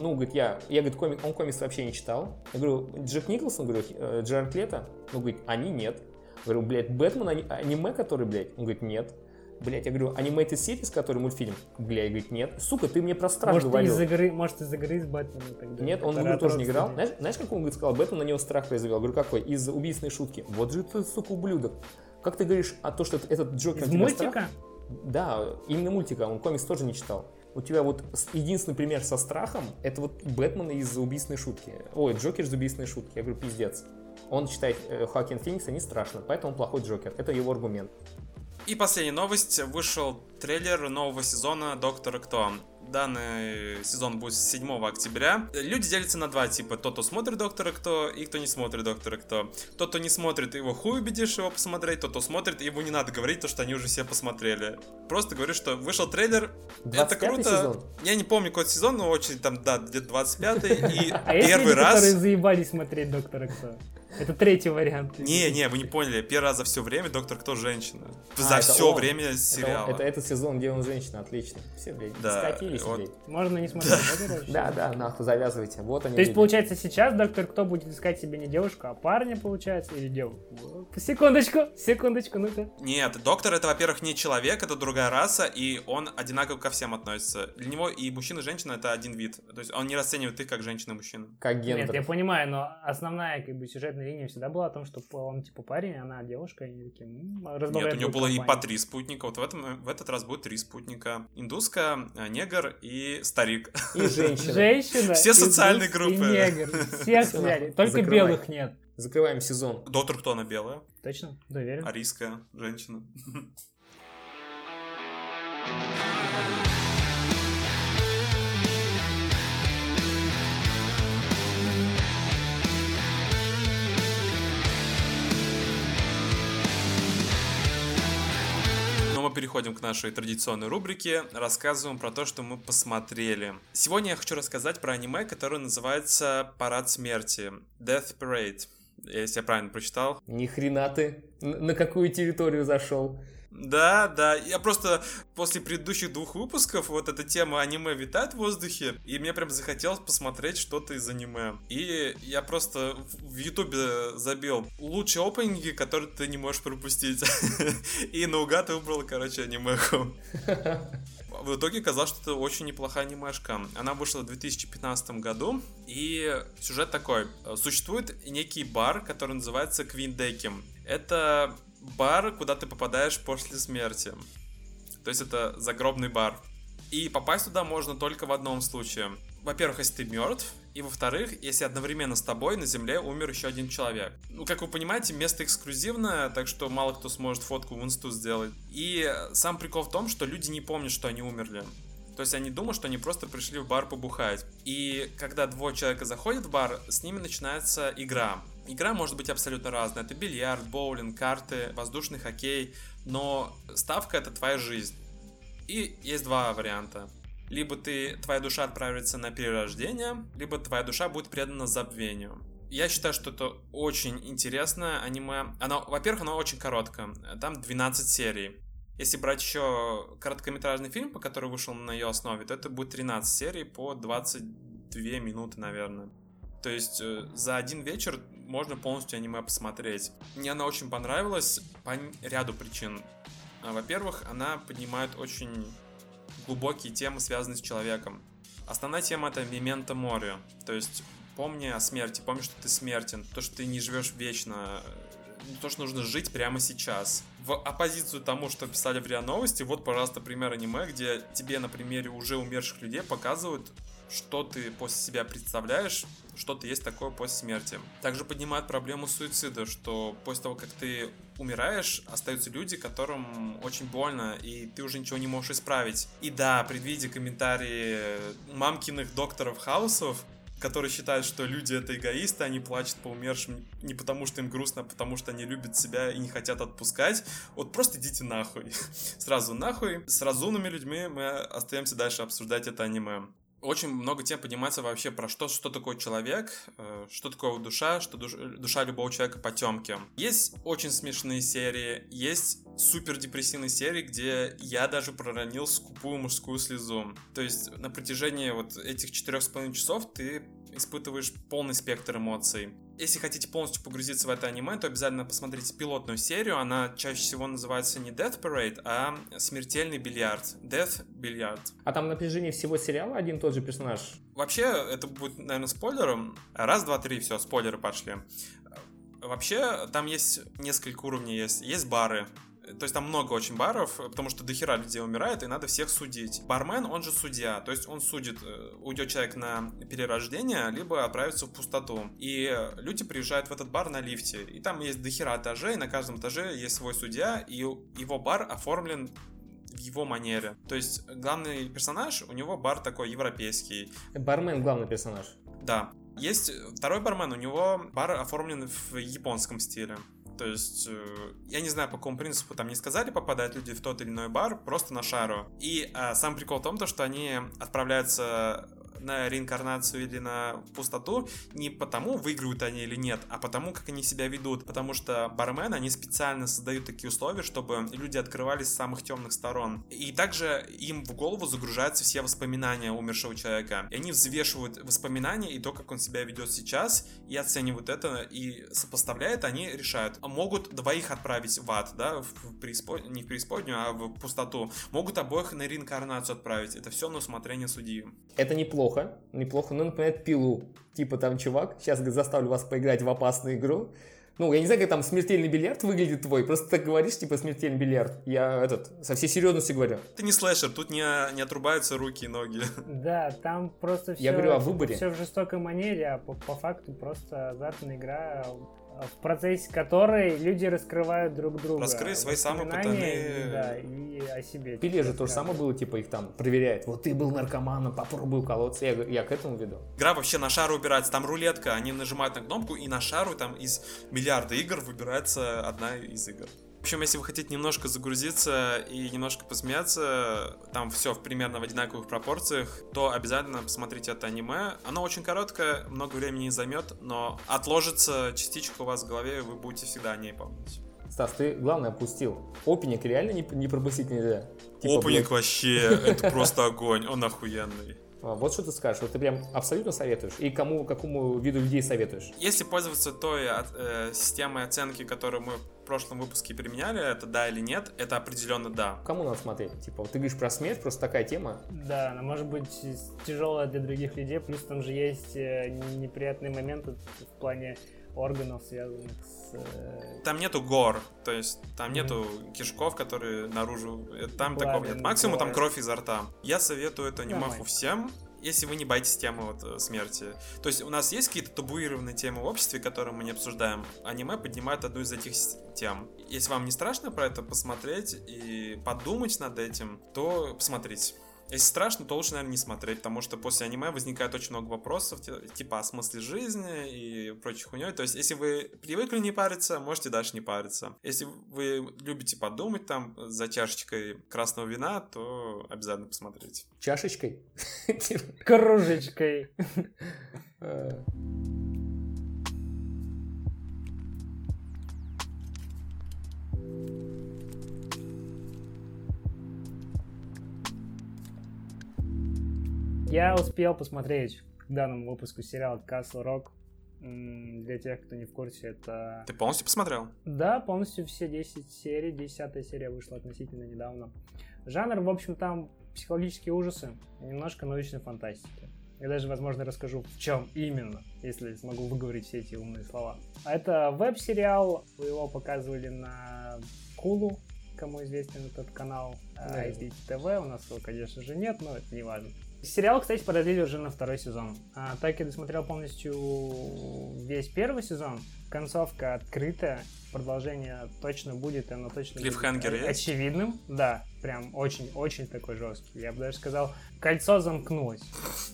Ну, говорит, я, я говорит, комик, он комикс вообще не читал. Я говорю, Джек Николсон, говорю, э, Джерард Лето? Ну, говорит, они нет. Говорю, блядь, Бэтмен, ани- аниме, который, блядь? Он говорит, нет. Блять, я говорю, Animated Series, который мультфильм? Блядь, говорит, нет. Сука, ты мне про страх Может, говорил. из игры, может, из игры с Бэтменом тогда. Нет, он в игру тоже не играл. Знаешь, знаешь, как он говорит, сказал, Бэтмен на него страх произвел? Я говорю, какой? Из убийственной шутки. Вот же ты, сука, ублюдок. Как ты говоришь, а то, что этот Джокер Из тебя страх- мультика? Да, именно мультика, он комикс тоже не читал. У тебя вот единственный пример со страхом, это вот Бэтмен из убийственной шутки. Ой, Джокер из убийственной шутки. Я говорю, пиздец. Он считает э, Хоакин Феникса не страшно, поэтому он плохой Джокер. Это его аргумент. И последняя новость. Вышел трейлер нового сезона Доктора Кто. Данный сезон будет с 7 октября. Люди делятся на два типа. Тот, кто смотрит Доктора Кто, и кто не смотрит Доктора Кто. Тот, кто не смотрит, его хуй убедишь его посмотреть. Тот, кто смотрит, его не надо говорить, то, что они уже все посмотрели. Просто говорю, что вышел трейлер. Это 25-й круто. сезон? Я не помню какой сезон, но очень там, да, где-то 25-й. И А первый раз... которые заебались смотреть Доктора Кто? Это третий вариант. Не, не, вы не поняли. Первый раз за все время Доктор Кто женщина. А, За это все он. время Это, сериала. это этот сезон, где он женщина, отлично. Все, блядь, Да, скатились, блядь. Можно не смотреть, да? Да, да, нахуй, завязывайте. Вот они. То есть, получается, сейчас Доктор Кто будет искать себе не девушку, а парня, получается, или девушку? Секундочку, секундочку, ну-ка. Нет, доктор это, во-первых, не человек, это другая раса, и он одинаково ко всем относится. Для него и мужчина, и женщина это один вид. То есть он не расценивает их как женщина и мужчина. Как гендер. Нет, я понимаю, но основная как бы сюжетная линия всегда была о том, что он типа парень, она девушка, и они такие м, Нет, у него друг было и компанию. по три спутника. Вот в, этом, в этот раз будет три спутника. Индуска, э, негр и старик. И женщина. Женщина. Все и социальные группы. И негр. Всех взяли. Только закрывай. белых нет. Закрываем сезон. Доктор кто она белая? Точно? Да, уверен. Арийская женщина. <laughs> переходим к нашей традиционной рубрике, рассказываем про то, что мы посмотрели. Сегодня я хочу рассказать про аниме, которое называется «Парад смерти» Death Parade. Если я правильно прочитал. Ни хрена ты. На какую территорию зашел? Да, да, я просто после предыдущих двух выпусков вот эта тема аниме витает в воздухе, и мне прям захотелось посмотреть что-то из аниме. И я просто в ютубе забил лучшие опенинги, которые ты не можешь пропустить. <laughs> И наугад выбрал, короче, анимеху. <laughs> В итоге казалось, что это очень неплохая анимешка. Она вышла в 2015 году, и сюжет такой. Существует некий бар, который называется Квиндеки. Это бар, куда ты попадаешь после смерти. То есть это загробный бар. И попасть туда можно только в одном случае. Во-первых, если ты мертв, и во-вторых, если одновременно с тобой на земле умер еще один человек. Ну, как вы понимаете, место эксклюзивное, так что мало кто сможет фотку в инсту сделать. И сам прикол в том, что люди не помнят, что они умерли. То есть они думают, что они просто пришли в бар побухать. И когда двое человека заходят в бар, с ними начинается игра. Игра может быть абсолютно разная. Это бильярд, боулинг, карты, воздушный хоккей. Но ставка это твоя жизнь. И есть два варианта. Либо ты, твоя душа отправится на перерождение, либо твоя душа будет предана забвению. Я считаю, что это очень интересное аниме. Оно, во-первых, оно очень короткое. Там 12 серий. Если брать еще короткометражный фильм, по который вышел на ее основе, то это будет 13 серий по 22 минуты, наверное. То есть э, за один вечер можно полностью аниме посмотреть. Мне она очень понравилась по ряду причин. А, во-первых, она поднимает очень глубокие темы, связанные с человеком. Основная тема это мемента море, то есть помни о смерти, помни, что ты смертен, то, что ты не живешь вечно, то, что нужно жить прямо сейчас. В оппозицию тому, что писали в РИА Новости, вот, пожалуйста, пример аниме, где тебе на примере уже умерших людей показывают, что ты после себя представляешь, что-то есть такое после смерти. Также поднимает проблему суицида, что после того, как ты умираешь, остаются люди, которым очень больно, и ты уже ничего не можешь исправить. И да, предвидя комментарии мамкиных докторов Хаусов, которые считают, что люди это эгоисты, они плачут по умершим не потому, что им грустно, а потому что они любят себя и не хотят отпускать. Вот просто идите нахуй. <laughs> Сразу нахуй. С разумными людьми мы остаемся дальше обсуждать это аниме очень много тем поднимается вообще про что, что такое человек, э, что такое душа, что душ, душа любого человека потемки. Есть очень смешные серии, есть супер депрессивные серии, где я даже проронил скупую мужскую слезу. То есть на протяжении вот этих четырех с половиной часов ты испытываешь полный спектр эмоций. Если хотите полностью погрузиться в это аниме, то обязательно посмотрите пилотную серию. Она чаще всего называется не Death Parade, а Смертельный бильярд. Death Billiard. А там на протяжении всего сериала один тот же персонаж? Вообще, это будет, наверное, спойлером. Раз, два, три, все, спойлеры пошли. Вообще, там есть несколько уровней, есть, есть бары, то есть там много очень баров, потому что дохера людей умирает, и надо всех судить. Бармен, он же судья, то есть он судит, э, уйдет человек на перерождение, либо отправится в пустоту. И люди приезжают в этот бар на лифте, и там есть дохера этажей, на каждом этаже есть свой судья, и его бар оформлен в его манере. То есть главный персонаж, у него бар такой европейский. Бармен главный персонаж. Да. Есть второй бармен, у него бар оформлен в японском стиле. То есть, э, я не знаю, по какому принципу там не сказали, попадают люди в тот или иной бар, просто на шару. И а, сам прикол в том, то, что они отправляются на реинкарнацию или на пустоту не потому, выигрывают они или нет, а потому, как они себя ведут. Потому что бармены, они специально создают такие условия, чтобы люди открывались с самых темных сторон. И также им в голову загружаются все воспоминания умершего человека. И они взвешивают воспоминания и то, как он себя ведет сейчас, и оценивают это, и сопоставляют, они решают. Могут двоих отправить в ад, да, в преиспод... не в преисподнюю, а в пустоту. Могут обоих на реинкарнацию отправить. Это все на усмотрение судьи. Это неплохо неплохо, неплохо, ну, например, пилу. Типа там, чувак, сейчас заставлю вас поиграть в опасную игру. Ну, я не знаю, как там смертельный бильярд выглядит твой, просто так говоришь, типа, смертельный бильярд. Я, этот, со всей серьезностью говорю. Это не слэшер, тут не, не отрубаются руки и ноги. Да, там просто все, я говорю о выборе. все в жестокой манере, а по, по факту просто азартная игра в процессе которой люди раскрывают друг друга. Раскрыть свои самые потайные... Да, и о себе. Пиле же то же самое было, типа их там проверяет. Вот ты был наркоманом, попробуй уколоться. Я, я к этому веду. Игра вообще на шару убирается. Там рулетка, они нажимают на кнопку, и на шару там из миллиарда игр выбирается одна из игр. В общем, если вы хотите немножко загрузиться и немножко посмеяться, там все в примерно в одинаковых пропорциях, то обязательно посмотрите это аниме. Оно очень короткое, много времени не займет, но отложится частичка у вас в голове, и вы будете всегда о ней помнить. Стас, ты главное опустил. Опенинг реально не, не пропустить нельзя. Типа, Опенинг вообще, это просто <laughs> огонь, он охуенный. А, вот что ты скажешь, вот ты прям абсолютно советуешь? И кому, какому виду людей советуешь? Если пользоваться той э, системой оценки, которую мы прошлом выпуске применяли, это да или нет, это определенно да. Кому надо смотреть? Типа, вот ты говоришь про смерть, просто такая тема. Да, она может быть тяжелая для других людей, плюс там же есть э, неприятные моменты в плане органов, связанных с... Э, там нету гор, то есть там нету mm-hmm. кишков, которые наружу... Э, там Пламен, такого нет. Максимум бывает. там кровь изо рта. Я советую это анимаху всем, если вы не боитесь темы вот э, смерти. То есть у нас есть какие-то табуированные темы в обществе, которые мы не обсуждаем. Аниме поднимает одну из этих тем. Если вам не страшно про это посмотреть и подумать над этим, то посмотрите. Если страшно, то лучше, наверное, не смотреть, потому что после аниме возникает очень много вопросов, типа о смысле жизни и прочей хуйней. То есть, если вы привыкли не париться, можете дальше не париться. Если вы любите подумать там за чашечкой красного вина, то обязательно посмотрите. Чашечкой? Кружечкой. <laughs> Я успел посмотреть к данному выпуску сериал Castle Rock. Для тех, кто не в курсе, это... Ты полностью посмотрел? Да, полностью все 10 серий. Десятая серия вышла относительно недавно. Жанр, в общем, там психологические ужасы, немножко научной фантастики. Я даже, возможно, расскажу, в чем именно, если смогу выговорить все эти умные слова. А это веб-сериал, его показывали на Кулу, кому известен этот канал, да. IPTV, у нас его, конечно же, нет, но это не важно. Сериал, кстати, продлили уже на второй сезон. А, так я досмотрел полностью весь первый сезон. Концовка открытая, продолжение точно будет, оно точно Клиффхангер будет есть? очевидным. Да, прям очень-очень такой жесткий. Я бы даже сказал, кольцо замкнулось.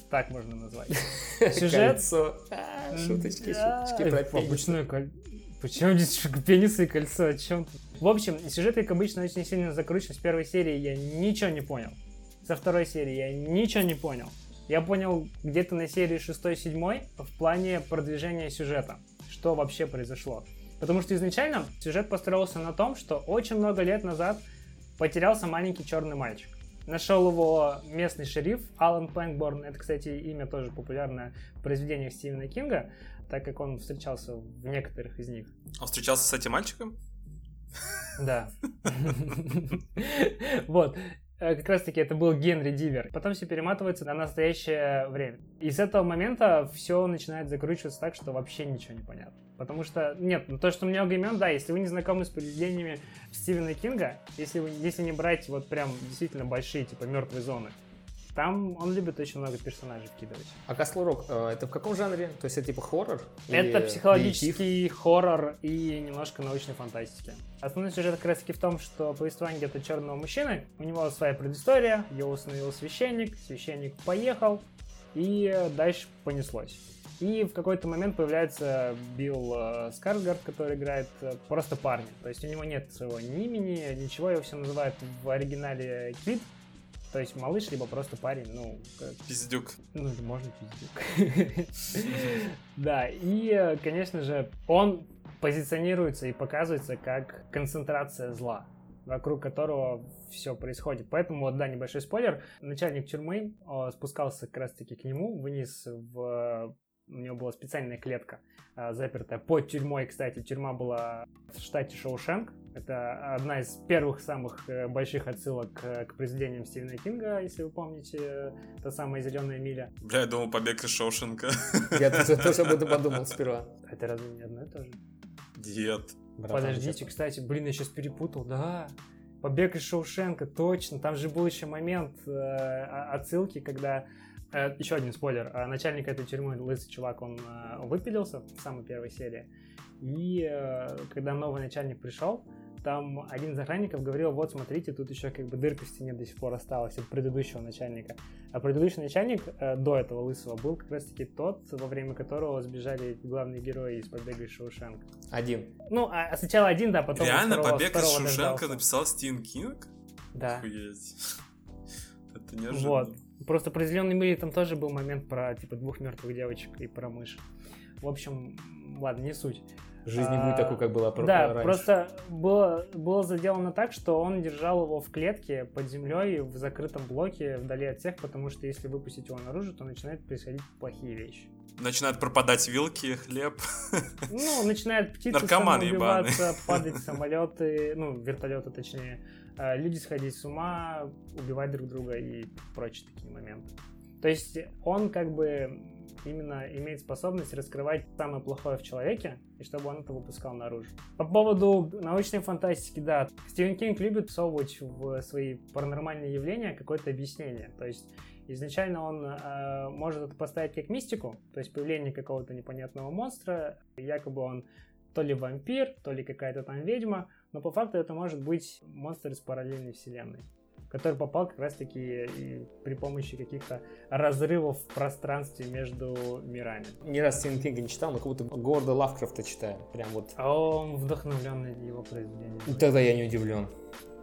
Так можно назвать. <laughs> Сюжет... Кольцо. А, шуточки, шуточки про Обычное кольцо. Почему здесь пенис и кольцо? О чем? В общем, сюжет, как обычно, очень сильно закручен. С первой серии я ничего не понял со второй серии я ничего не понял. Я понял где-то на серии 6-7 в плане продвижения сюжета, что вообще произошло. Потому что изначально сюжет построился на том, что очень много лет назад потерялся маленький черный мальчик. Нашел его местный шериф Алан Пэнкборн. Это, кстати, имя тоже популярное в произведениях Стивена Кинга, так как он встречался в некоторых из них. Он встречался с этим мальчиком? Да. <laughs> Вот. Э, как раз таки это был Генри Дивер. Потом все перематывается на настоящее время. И с этого момента все начинает закручиваться так, что вообще ничего не понятно. Потому что, нет, ну то, что много имен, да, если вы не знакомы с произведениями Стивена Кинга, если, вы, если не брать вот прям действительно большие, типа, мертвые зоны, там он любит очень много персонажей вкидывать. А Castle Rock, э, это в каком жанре? То есть это типа хоррор? Это психологический детектив? хоррор и немножко научной фантастики. Основной сюжет как раз таки в том, что повествование где-то черного мужчины, у него своя предыстория, его установил священник, священник поехал, и дальше понеслось. И в какой-то момент появляется Билл э, Скарсгард, который играет э, просто парня. То есть у него нет своего ни имени, ничего, его все называют в оригинале Кит, то есть малыш, либо просто парень, ну... Как... Пиздюк. Ну, можно пиздюк. <laughs> Да, и, конечно же, он позиционируется и показывается как концентрация зла вокруг которого все происходит. Поэтому, вот, да, небольшой спойлер. Начальник тюрьмы спускался как раз-таки к нему вниз в у него была специальная клетка, а, запертая под тюрьмой. Кстати, тюрьма была в штате Шоушенк. Это одна из первых самых э, больших отсылок э, к произведениям Стивена Кинга, если вы помните, та самая «Зеленая миля». Бля, я думал, «Побег из Шоушенка». Я тоже об этом подумал сперва. Это разве не одно и то же? Нет. Подождите, кстати, блин, я сейчас перепутал, да. Побег из Шоушенка, точно. Там же был еще момент э, отсылки, когда Э, еще один спойлер. Э, начальник этой тюрьмы, лысый чувак, он э, выпилился в самой первой серии. И когда новый начальник пришел, там один из охранников говорил, вот смотрите, тут еще как бы дырка в стене до сих пор осталась от предыдущего начальника. А предыдущий начальник э, до этого лысого был как раз таки тот, во время которого сбежали главные герои из «Побега из Шоушенка». Один. Ну, а сначала один, да, потом Реально второго, «Побег из Шоушенка» написал Стивен Кинг? Да. Охуеть. <laughs> Это неожиданно. Вот. Просто про зеленый мире там тоже был момент про типа двух мертвых девочек и про мышь. В общем, ладно, не суть. Жизнь не будет а, такой, как была Да, раньше. просто было, было заделано так, что он держал его в клетке под землей в закрытом блоке вдали от всех, потому что если выпустить его наружу, то начинают происходить плохие вещи. Начинают пропадать вилки, хлеб. <laughs> Ну, начинают птицы убиваться, падать самолеты, ну, вертолеты точнее. Э, люди сходить с ума, убивать друг друга и прочие такие моменты. То есть он как бы именно имеет способность раскрывать самое плохое в человеке, и чтобы он это выпускал наружу. По поводу научной фантастики, да, Стивен Кинг любит всовывать в свои паранормальные явления какое-то объяснение. То есть изначально он э, может это поставить как мистику, то есть появление какого-то непонятного монстра, якобы он то ли вампир, то ли какая-то там ведьма, но по факту это может быть монстр из параллельной вселенной. который попал как раз-таки и при помощи каких-то разрывов в пространстве между мирами. Ни раз Стивен Кинга не читал, но как будто Горда Лавкрафта читаю. Прям вот. А он вдохновлен на его произведение. Тогда я не удивлен.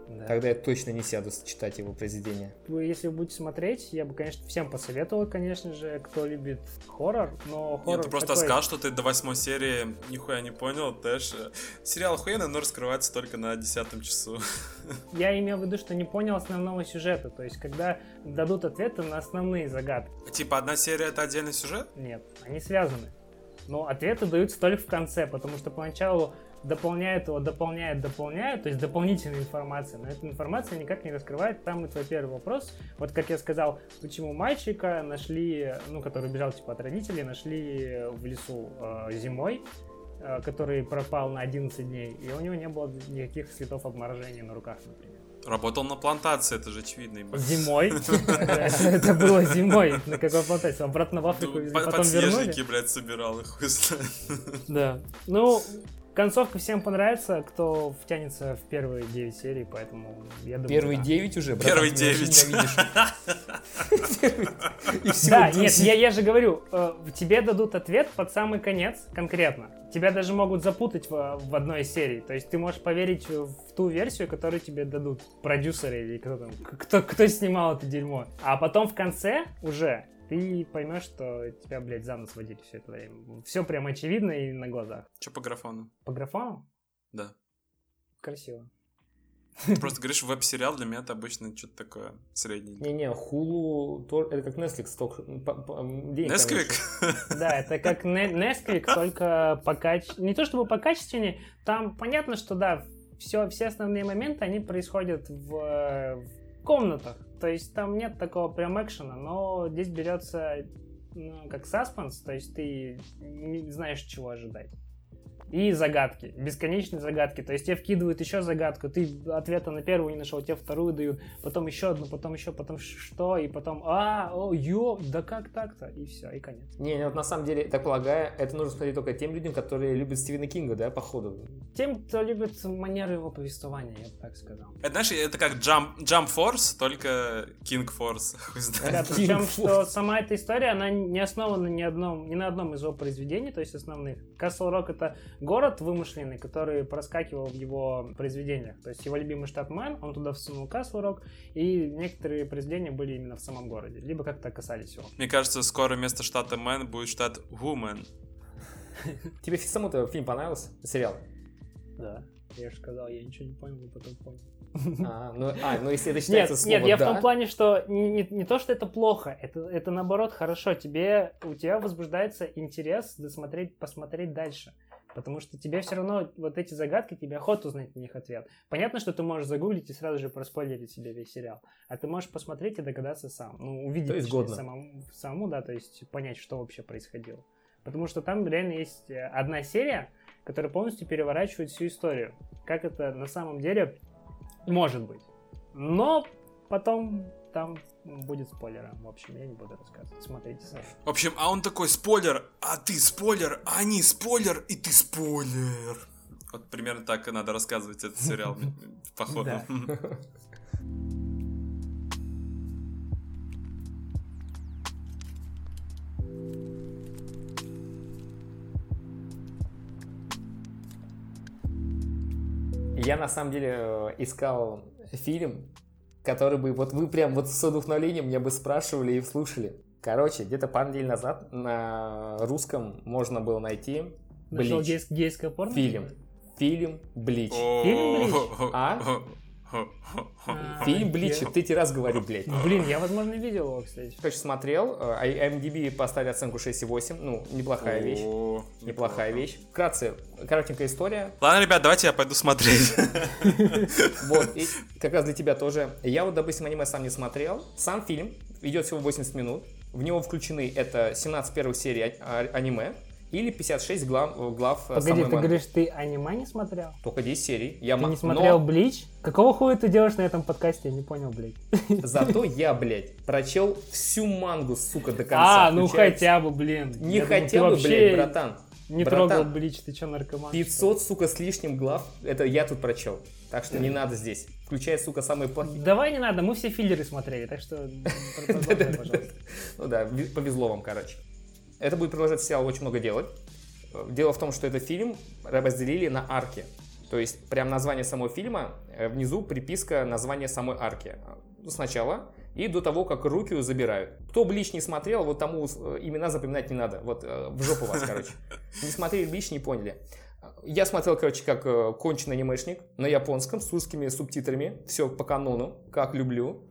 Да. Тогда я точно не сяду читать его произведения. Вы, Если вы будете смотреть, я бы, конечно, всем посоветовал, конечно же, кто любит хоррор, но хоррор Нет, ты просто такой... сказал, что ты до восьмой серии нихуя не понял, Тэш. Сериал охуенный, но раскрывается только на десятом часу. Я имел в виду, что не понял основного сюжета, то есть когда дадут ответы на основные загадки. Типа одна серия это отдельный сюжет? Нет, они связаны. Но ответы даются только в конце, потому что поначалу дополняют его, дополняют, дополняют, то есть дополнительная информация, но эта информация никак не раскрывает там и твой первый вопрос. Вот как я сказал, почему мальчика нашли, ну, который убежал типа от родителей, нашли в лесу э, зимой, э, который пропал на 11 дней, и у него не было никаких следов обморожения на руках, например. Работал на плантации, это же очевидно. Зимой. <laughs> Это было зимой. На какой плантации? Обратно в Африку Ну, потом вернули. Подснежники, блядь, собирал их. Да. Ну, концовка всем понравится, кто втянется в первые 9 серий, поэтому я думаю, Первые да. 9 уже, братан, Первые ты меня вообще 9. ненавидишь. Первые- И всего Да, нет, 10. я, я же говорю, э, тебе дадут ответ под самый конец конкретно. Тебя даже могут запутать в, в одной из серий. То есть ты можешь поверить в ту версию, которую тебе дадут продюсеры или кто там, кто, кто снимал это дерьмо. А потом в конце уже ты поймешь, что тебя, блядь, за нос водили все это время. Все прям очевидно и на глазах. Че по графону? По графону? Да. Красиво. Ты просто говоришь веб-сериал, для меня это обычно что-то такое средненькое. Не-не, Hulu, то- это как Netflix, только меньше. <laughs> Да, это как Nesquik, только по качеству... Не то чтобы по качественнее, там понятно, что да, все, все основные моменты, они происходят в, в комнатах. То есть там нет такого прям экшена, но здесь берется ну, как саспенс, то есть ты не знаешь, чего ожидать. И загадки, бесконечные загадки. То есть тебе вкидывают еще загадку, ты ответа на первую не нашел, тебе вторую дают, потом еще одну, потом еще, потом что, и потом, а, о, ё, да как так-то? И все, и конец. Не, не, вот на самом деле, так полагаю, это нужно смотреть только тем людям, которые любят Стивена Кинга, да, походу. Тем, кто любит манеры его повествования, я бы так сказал. Это, знаешь, это как Jump, Jump Force, только King Force. <laughs> Да, причем, что сама эта история, она не основана ни, одном, ни на одном из его произведений, то есть основных. Касл Рок это город вымышленный, который проскакивал в его произведениях. То есть его любимый штат Мэн, он туда всунул Касл Рок, и некоторые произведения были именно в самом городе, либо как-то касались его. Мне кажется, скоро вместо штата Мэн будет штат Woman. <laughs> Тебе самому-то фильм понравился? Сериал? Да. Я же сказал, я ничего не понял, но потом понял. А, ну, а, ну если это <laughs> Нет, считается слово нет, я «да», в том плане, что не, не- не то, что это плохо, это, это наоборот хорошо. Тебе, у тебя возбуждается интерес досмотреть, посмотреть дальше. Потому что тебе все равно вот эти загадки, тебе охота узнать на них ответ. Понятно, что ты можешь загуглить и сразу же проспойлерить себе весь сериал. А ты можешь посмотреть и догадаться сам. Ну, увидеть То есть точнее, годно. самому, самому, да, то есть понять, что вообще происходило. Потому что там реально есть э, одна серия, которая полностью переворачивает всю историю. Как это на самом деле может быть. Но потом там будет спойлером. В общем, я не буду рассказывать. Смотрите сами. В общем, а он такой спойлер, а ты спойлер, а они спойлер, и ты спойлер. Вот примерно так и надо рассказывать этот сериал, <laughs> походу. Я на самом деле э, искал фильм, который бы, вот вы прям вот с вдохновлением меня бы спрашивали и слушали. Короче, где-то пару недель назад на русском можно было найти Нашел Блич. гейс- гейское порно? Фильм. Фильм Блич. Фильм «Блич»? А? <laughs> Фильм Блич, я- в третий раз говорю, блядь. Блин, я, возможно, видел его, кстати. Короче, смотрел, э, а IMDb поставили оценку 6,8, ну, неплохая вещь. Неплохая вещь. Вкратце, коротенькая история. Ладно, ребят, давайте я пойду смотреть. <laughs> Вот, и как раз для тебя тоже. Я вот, допустим, аниме сам не смотрел. Сам фильм идет всего 80 минут. В него включены это 17 первых серий а- аниме или 56 глав, глав э, Погоди, самой ты манги. говоришь, ты аниме не смотрел? Только 10 серий. Я Ты ма- не смотрел Но Блич? Какого хуя ты делаешь на этом подкасте? Я не понял, блядь. <laughs> зато я, блядь, прочел всю мангу, сука, до конца. А, ну хотя бы, блин. Не хотя ты бы, блядь, братан. Не Братан. трогал Блич, ты что, наркоман? 500, сука, с лишним глав, это я тут прочел. Так что не надо здесь. включая, сука, самые плохие. Давай не надо, мы все филлеры смотрели, так что. <laughs> Ну да, повезло вам, короче. Это будет продолжать сериал очень много делать. Дело в том, что этот фильм разделили на арки. То есть прям название самого фильма, э, внизу приписка названия самой арки. Э, Сначала и до того, как руки забирают. Кто Блич не смотрел, вот тому э, имена запоминать не надо. Вот э, в жопу вас, короче. Не смотрели Блич, не поняли. Я смотрел, короче, как конченый анимешник на японском с русскими субтитрами. Все по канону, как люблю.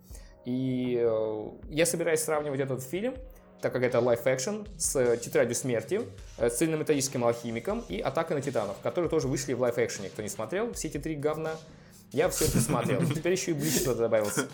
И я собираюсь сравнивать этот фильм, так как это action, с э, «Тетрадью смерти», э, с «Цельнометаллическим алхимиком» и «Атака на титанов», которые тоже вышли в action. Кто не смотрел, все эти три говна, я все это смотрел. <laughs> Теперь еще и Блич туда добавился.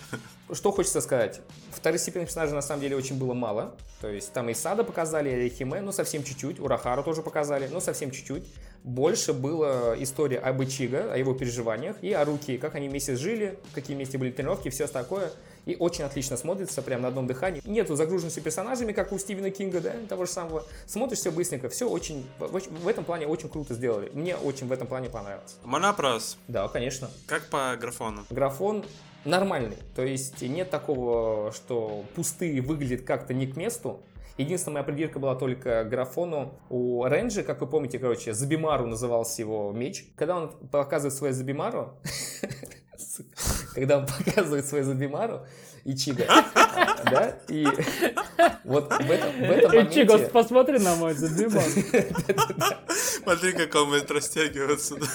Что хочется сказать? Второстепенных персонажей на самом деле очень было мало. То есть там и Сада показали, и Химе, ну совсем чуть-чуть. Урахару тоже показали, но совсем чуть-чуть. Больше было история об Ичиго, о его переживаниях и о Руки, как они вместе жили, какие вместе были тренировки все такое. И очень отлично смотрится, прям на одном дыхании. Нету загруженности персонажами, как у Стивена Кинга, да, того же самого. Смотришь все быстренько, все очень, в, этом плане очень круто сделали. Мне очень в этом плане понравилось. Монопрос. Да, конечно. Как по графону? Графон нормальный. То есть нет такого, что пустые выглядят как-то не к месту. Единственная моя придирка была только графону. У Ренджи, как вы помните, короче, Забимару назывался его меч. Когда он показывает свою Забимару, <laughs> когда он <laughs> показывает свою Забимару, Ичиго, <laughs> да, и вот в этом, в этом моменте... посмотри на мой задвиган. <laughs> Смотри, как он будет растягиваться. да.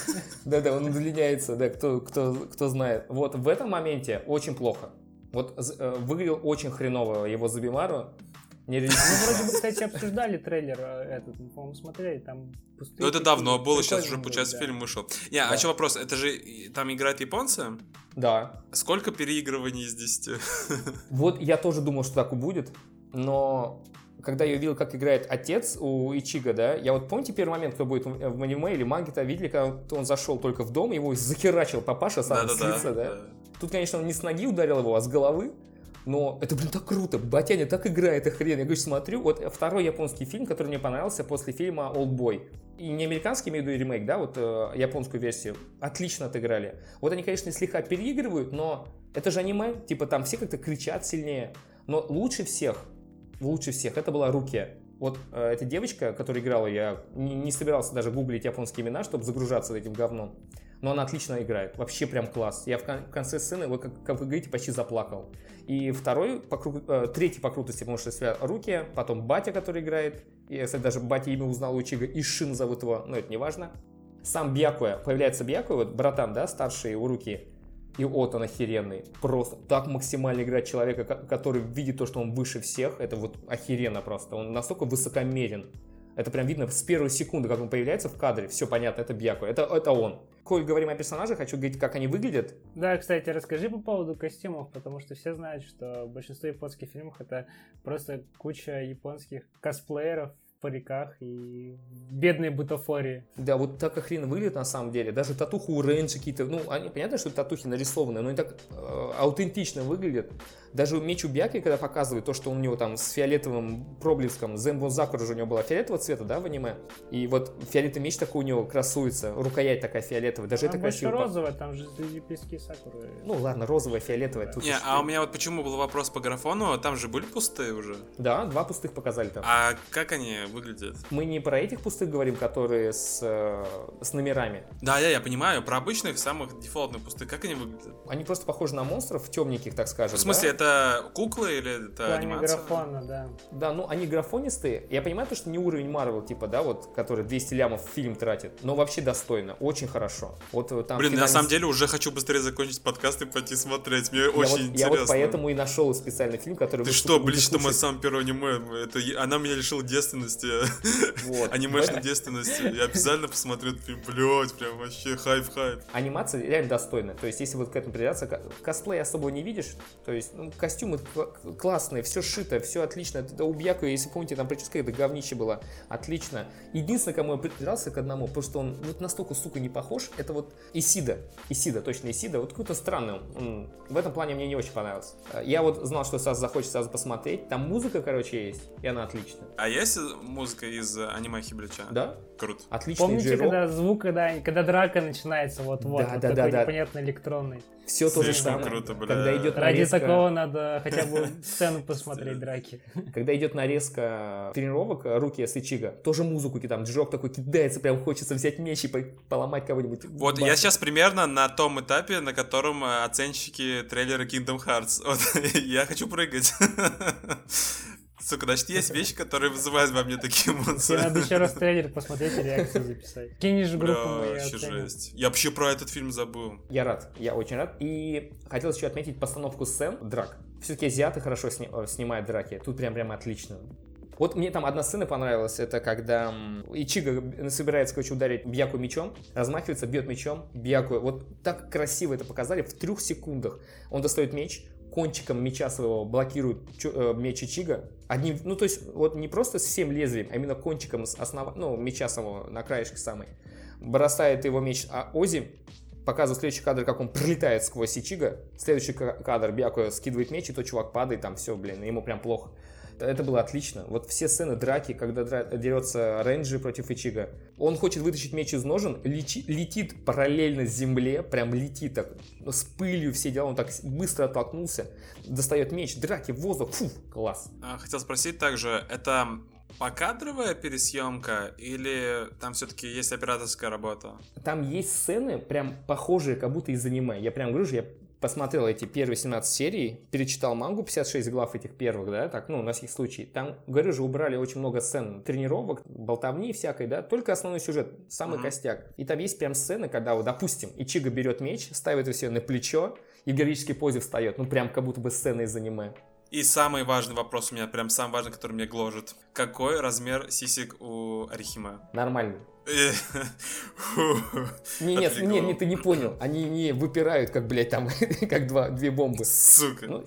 Да-да, он удлиняется, да, кто, кто, кто знает. Вот в этом моменте очень плохо. Вот э, выглядел очень хреново его Забимару. Мы Нереалистично. вроде бы, кстати, обсуждали трейлер э, этот, мы, по-моему, смотрели, там пустые... Ну это давно было, сейчас уже, получается, да. фильм вышел. Не, а Да. еще вопрос, это же там играют японцы? Да. Сколько переигрываний из 10? <laughs> Вот я тоже думал, что так и будет, но когда я увидел, как играет отец у Ичига, да, я вот помните первый момент, кто будет в аниме или манге-то видели, когда он- зашел только в дом, его захерачил папаша сам с лица, да? Тут, конечно, он не с ноги ударил его, а с головы. Но это, блин, так круто. Батяня так играет, это хрен. Я, говорю, смотрю, вот второй японский фильм, который мне понравился после фильма «Олдбой». И не американский, имею в виду ремейк, да, вот э, японскую версию. Отлично отыграли. Вот они, конечно, слегка переигрывают, но это же аниме. Типа там все как-то кричат сильнее. Но лучше всех, лучше всех, это была Руки. Вот э, эта девочка, которая играла, я не, не собирался даже гуглить японские имена, чтобы загружаться этим говном. Но она отлично играет. Вообще прям класс. Я в, кон- в конце сцены, вот как, как вы говорите, почти заплакал. И второй, по кру- э, третий по крутости, потому что себя руки, потом Батя, который играет. Я, кстати, даже Батя имя узнал у Чига, Ишин зовут его, но это не важно. Сам Бьякуя, появляется Бьякуя, вот братан, да, старший у руки. И вот он охеренный. Просто так максимально играть человека, ко- который видит то, что он выше всех. Это вот охеренно просто. Он настолько высокомерен. Это прям видно с первой секунды, как он появляется в кадре. Все понятно, это Бьяку. Это, это он. Коль говорим о персонажах, хочу говорить, как они выглядят. Да, кстати, расскажи по поводу костюмов, потому что все знают, что большинство японских фильмов это просто куча японских косплееров париках и бедной бутафории. Да, вот так охренно выглядит на самом деле. Даже татуху у Рейнджи какие-то, ну, они, понятно, что татухи нарисованы, но они так э, аутентично выглядят. Даже меч у Бьяки, когда показывают то, что у него там с фиолетовым проблеском, Зенбон Закура же у него была фиолетового цвета, да, в аниме? И вот фиолетовый меч такой у него красуется, рукоять такая фиолетовая, даже это Там больше красиво. розовая, там же лепестки сакуры. Ну ладно, розовая, фиолетовая. Да. тут Не, а у меня вот почему был вопрос по графону, там же были пустые уже. Да, два пустых показали там. А как они выглядят? Мы не про этих пустых говорим, которые с, э, с номерами. Да, я, я понимаю, про обычных, самых дефолтных пустых, как они выглядят? Они просто похожи на монстров, темненьких, так скажем. В смысле, да? это куклы или это плане анимация? графона, да. Да, ну они графонистые. Я понимаю, то, что не уровень Марвел, типа, да, вот, который 200 лямов в фильм тратит, но вообще достойно, очень хорошо. Вот э, там Блин, на финальный самом деле уже хочу быстрее закончить подкаст и пойти смотреть. Мне я очень вот, интересно. я вот поэтому и нашел специальный фильм, который Ты что, блин, что мой самое первое аниме? Это она меня лишила девственности, Вот. анимешной девственности. Я обязательно посмотрю этот фильм, блять, прям вообще хайп-хайп. Анимация реально достойна. То есть, если вот к этому придираться, ко- косплей особо не видишь. То есть, ну, костюмы кла- классные, все шито, все отлично. Это у Бьякуи, если помните, там прическа это говнище было. Отлично. Единственное, кому я придрался к одному, потому что он вот настолько, сука, не похож, это вот Исида. Исида, точно Исида. Вот какой-то странный. Он, в этом плане мне не очень понравился. Я вот знал, что сразу захочет сразу посмотреть. Там музыка, короче, есть, и она отличная. А есть музыка из аниме Хиблича? Да? Круто. Отличный Помните, джей-рок. когда звук, когда, когда драка начинается вот-вот, Да, вот да, такой да, да. непонятный электронный. Все то же самое. круто, бля. Когда идет Ради нарезка, такого надо хотя бы <laughs> сцену посмотреть драки. когда идет нарезка тренировок э, руки с Ичига, тоже музыку там джок такой кидается, прям хочется взять меч и по- поломать кого-нибудь. Вот я сейчас примерно на том этапе, на котором э, оценщики трейлера Kingdom Hearts. <laughs> Вот, <laughs> я хочу прыгать. Сука, значит, есть вещи, которые вызывают во мне такие Тебе эмоции. надо еще раз трейлер посмотреть и реакцию записать. Кинешь группу, Бля, вообще жесть. Я вообще про этот фильм забыл. Я рад, я очень рад. И хотел еще отметить постановку сцен драк. Все-таки азиаты хорошо сни- э, снимают драки. Тут прям прям отлично. Вот мне там одна сцена понравилась, это когда Ичига собирается, короче, ударить Бьяку мечом, размахивается, бьет мечом, Бьяку, вот так красиво это показали, в трех секундах он достает меч, кончиком меча своего блокирует э, меч Ичига, одним, ну то есть вот не просто с всем лезвием, а именно кончиком с основа, ну меча самого на краешке самой, бросает его меч а Ози, показывает следующий кадр, как он пролетает сквозь Ичига. Следующий ка- кадр, Бяку скидывает меч, и тот чувак падает, там все, блин, ему прям плохо. Это было отлично. Вот все сцены драки, когда дерется Рэнджи против Ичига. Он хочет вытащить меч из ножен, лечи- летит параллельно земле, прям летит так, ну, с пылью все дела, он так быстро оттолкнулся, достает меч, драки, воздух, фу, класс. А, Хотел спросить также, это покадровая пересъемка или там все-таки есть операторская работа? Там есть сцены, прям похожие, как будто из аниме. Я прям говорю же, я посмотрел эти первые 17 серий, перечитал мангу, 56 глав этих первых, да, так, ну, на всякий случай. Там, говорю же, убрали очень много сцен тренировок, болтовни всякой, да, только основной сюжет, самый Мгм. костяк. И там есть прям сцены, когда, вот, допустим, Ичига берет меч, ставит его себе на плечо и в героической позе встает, ну, прям как будто бы сцена из аниме. И самый важный вопрос у меня, прям самый важный, который меня гложет. Какой размер сисек у Арихима? Нормально. Э, <laughs> Не, нет, отлегло. не, не, ты не понял. Они не выпирают, как, блядь, там, <laughs> как два, две бомбы. Сука. Ну,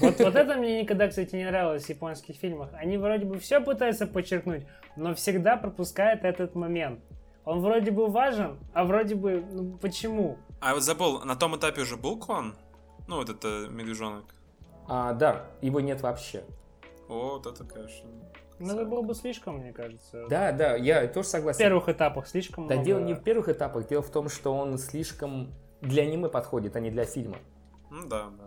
Вот, вот <laughs> это мне никогда, кстати, не нравилось в японских фильмах. Они вроде бы все пытаются подчеркнуть, но всегда пропускают этот момент. Он вроде бы важен, а вроде бы, ну почему? А вот забыл, на том этапе уже был клон? Ну, вот это медвежонок. а, да, его нет вообще. О, вот это, конечно. Ну это было бы слишком, мне кажется. Да, да, я тоже В согласен. первых этапах слишком Да много. дело не в первых этапах, дело в том, что он слишком для аниме подходит, а не для фильма. Ну да, да.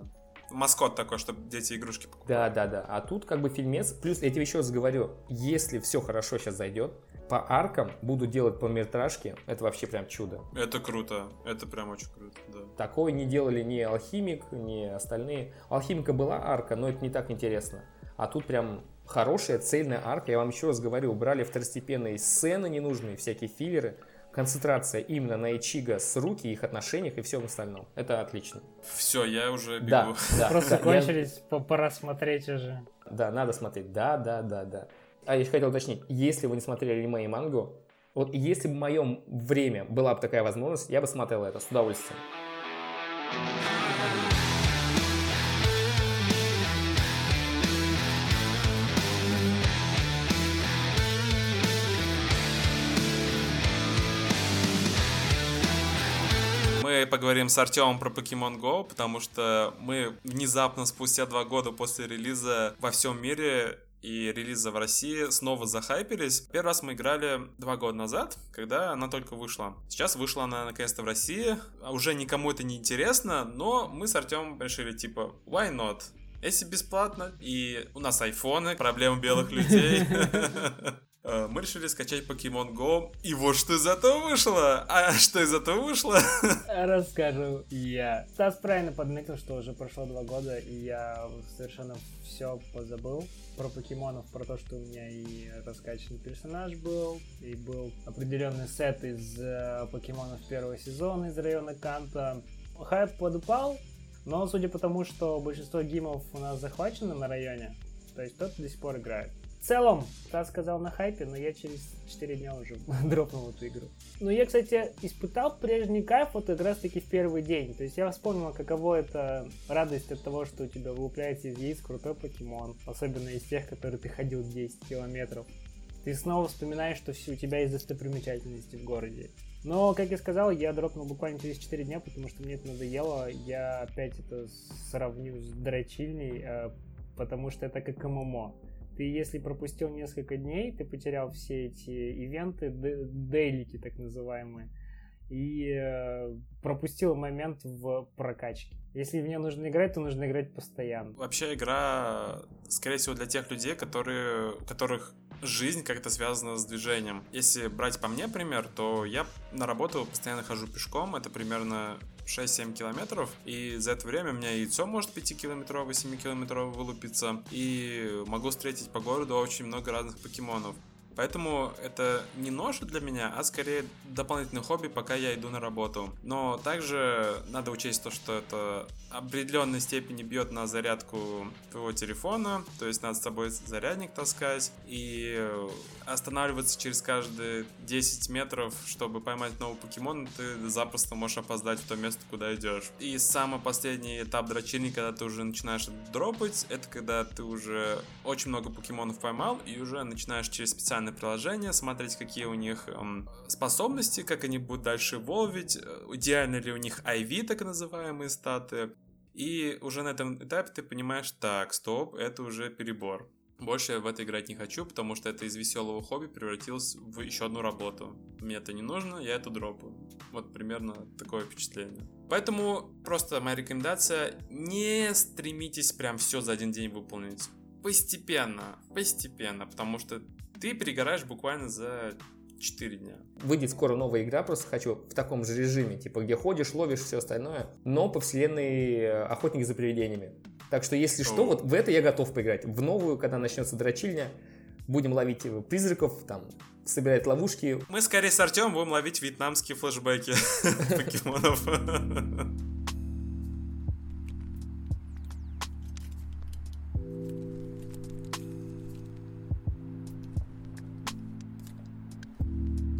Маскот такой, чтобы дети игрушки покупали. Да, да, да. А тут как бы фильмец, плюс я тебе еще раз говорю, если все хорошо сейчас зайдет, по аркам буду делать полнометражки, это вообще прям чудо. Это круто. Это прям очень круто, да. Такое не делали ни Алхимик, ни остальные. У Алхимика была арка, но это не так интересно. А тут прям хорошая, цельная арка. Я вам еще раз говорю, убрали второстепенные сцены ненужные, всякие филлеры. Концентрация именно на Ичига с руки, их отношениях и всем остальном. Это отлично. Все, я уже бегу. Да, да. Просто да, я- кончились, по- пора смотреть уже. Да, надо смотреть. Да, да, да, да. А я еще хотел уточнить, если вы не смотрели аниме и мангу, вот если бы в моем время была бы такая возможность, я бы смотрел это с удовольствием. Мы поговорим с Артемом про Pokemon Go, потому что мы внезапно, спустя два года после релиза во всем мире и релиза в России снова захайпились. Первый раз мы играли два года назад, когда она только вышла. Сейчас вышла она наконец-то в России. А Уже никому это не интересно, но мы с Артемом решили типа, why not? Если бесплатно, и у нас айфоны, проблемы белых <laughs> людей. Э, Мы решили скачать Pokemon Go, и вот что из этого вышло. А что из этого вышло? <laughs> Расскажу я. Стас правильно подметил, что уже прошло два года, и я совершенно все позабыл про покемонов, про то, что у меня и раскачанный персонаж был, и был определенный сет из э, покемонов первого сезона из района Канта. Хайп подупал, но судя по тому, что большинство гимов у нас захвачено на районе, то есть кто-то до сих пор играет. Целом, Стас сказал на хайпе, но я через 4 дня уже <laughs> дропнул эту игру. Но я, кстати, испытал прежний кайф вот как раз таки в первый день. То есть я вспомнил, каково это радость от того, что у тебя вылупляется из яиц крутой покемон. Особенно из тех, которые ты ходил 10 километров. Ты снова вспоминаешь, что у тебя есть достопримечательности в городе. Но, как я сказал, я дропнул буквально через 4 дня, потому что мне это надоело. Я опять это сравню с дрочильней, э, потому что это как ММО. Ты, если пропустил несколько дней, ты потерял все эти ивенты, дейлики так называемые, и э, пропустил момент в прокачке. Если мне нужно играть, то нужно играть постоянно. Вообще игра, скорее всего, для тех людей, которые, которых жизнь как-то связана с движением. Если брать по мне пример, то я на работу постоянно хожу пешком, это примерно 6-7 километров, и за это время у меня яйцо может 5-километровое, 7-километровое вылупиться, и могу встретить по городу очень много разных покемонов. Поэтому это не нож для меня, а скорее дополнительное хобби, пока я иду на работу. Но также надо учесть то, что это определенной степени бьет на зарядку твоего телефона, то есть надо с собой зарядник таскать и останавливаться через каждые 10 метров, чтобы поймать новый покемон, ты запросто можешь опоздать в то место, куда идешь. И самый последний этап дрочильни, когда ты уже начинаешь дропать, это когда ты уже очень много покемонов поймал и уже начинаешь через специальное приложение смотреть, какие у них эм, способности, как они будут дальше волвить, э, идеально ли у них IV, так называемые статы. И уже на этом этапе ты понимаешь, так, стоп, это уже перебор. Больше я в это играть не хочу, потому что это из веселого хобби превратилось в еще одну работу. Мне это не нужно, я это дропаю. Вот примерно такое впечатление. Поэтому просто моя рекомендация, не стремитесь прям все за один день выполнить. Постепенно, постепенно, потому что ты перегораешь буквально за 4 дня. Выйдет скоро новая игра, просто хочу в таком же режиме, типа где ходишь, ловишь, все остальное, но по вселенной э, Охотник за привидениями. Так что, если что, вот в это я готов поиграть. В новую, когда начнется дрочильня, будем ловить э, призраков, там, собирать ловушки. Мы скорее с Артемом будем ловить вьетнамские флешбеки <laughs> покемонов. <laughs>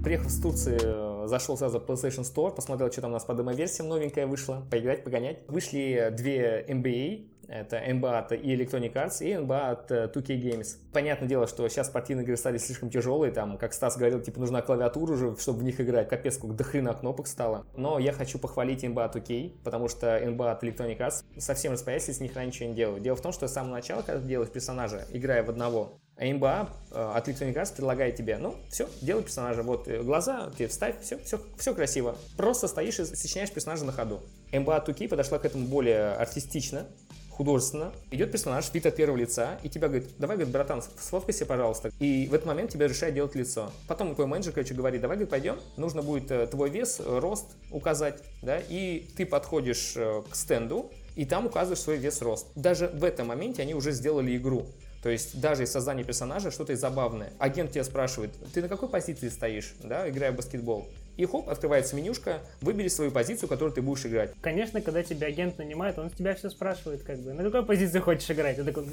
Приехав с Турции, зашел сразу в PlayStation Store, посмотрел, что там у нас по демо-версиям новенькая вышла, поиграть, погонять. Вышли две NBA, это NBA от и Electronic Arts, и NBA от 2K э, Games. Понятное дело, что сейчас спортивные игры стали слишком тяжелые, там, как Стас говорил, типа, нужна клавиатура уже, чтобы в них играть, капец, сколько до хрена кнопок стало. Но я хочу похвалить NBA от 2K, потому что NBA от Electronic Arts совсем распоясались, с них ничего не делаю. Дело в том, что с самого начала, когда ты делаешь персонажа, играя в одного, а МБА э, от Electronic предлагает тебе, ну, все, делай персонажа, вот э, глаза, тебе вставь, все, все, все красиво. Просто стоишь и сочиняешь персонажа на ходу. МБА 2 подошла к этому более артистично, художественно. Идет персонаж, вид от первого лица, и тебя говорит, давай, говорит, братан, сфоткайся, пожалуйста. И в этот момент тебя решает делать лицо. Потом твой менеджер, короче, говорит, давай, говорит, пойдем, нужно будет э, твой вес, рост указать, да, и ты подходишь к стенду, и там указываешь свой вес, рост. Даже в этом моменте они уже сделали игру. То есть даже из создания персонажа что-то забавное. Агент тебя спрашивает, ты на какой позиции стоишь, да, играя в баскетбол? И хоп, открывается менюшка, выбери свою позицию, которую ты будешь играть. Конечно, когда тебя агент нанимает, он тебя все спрашивает, как бы, на какой позиции хочешь играть? Ты такой,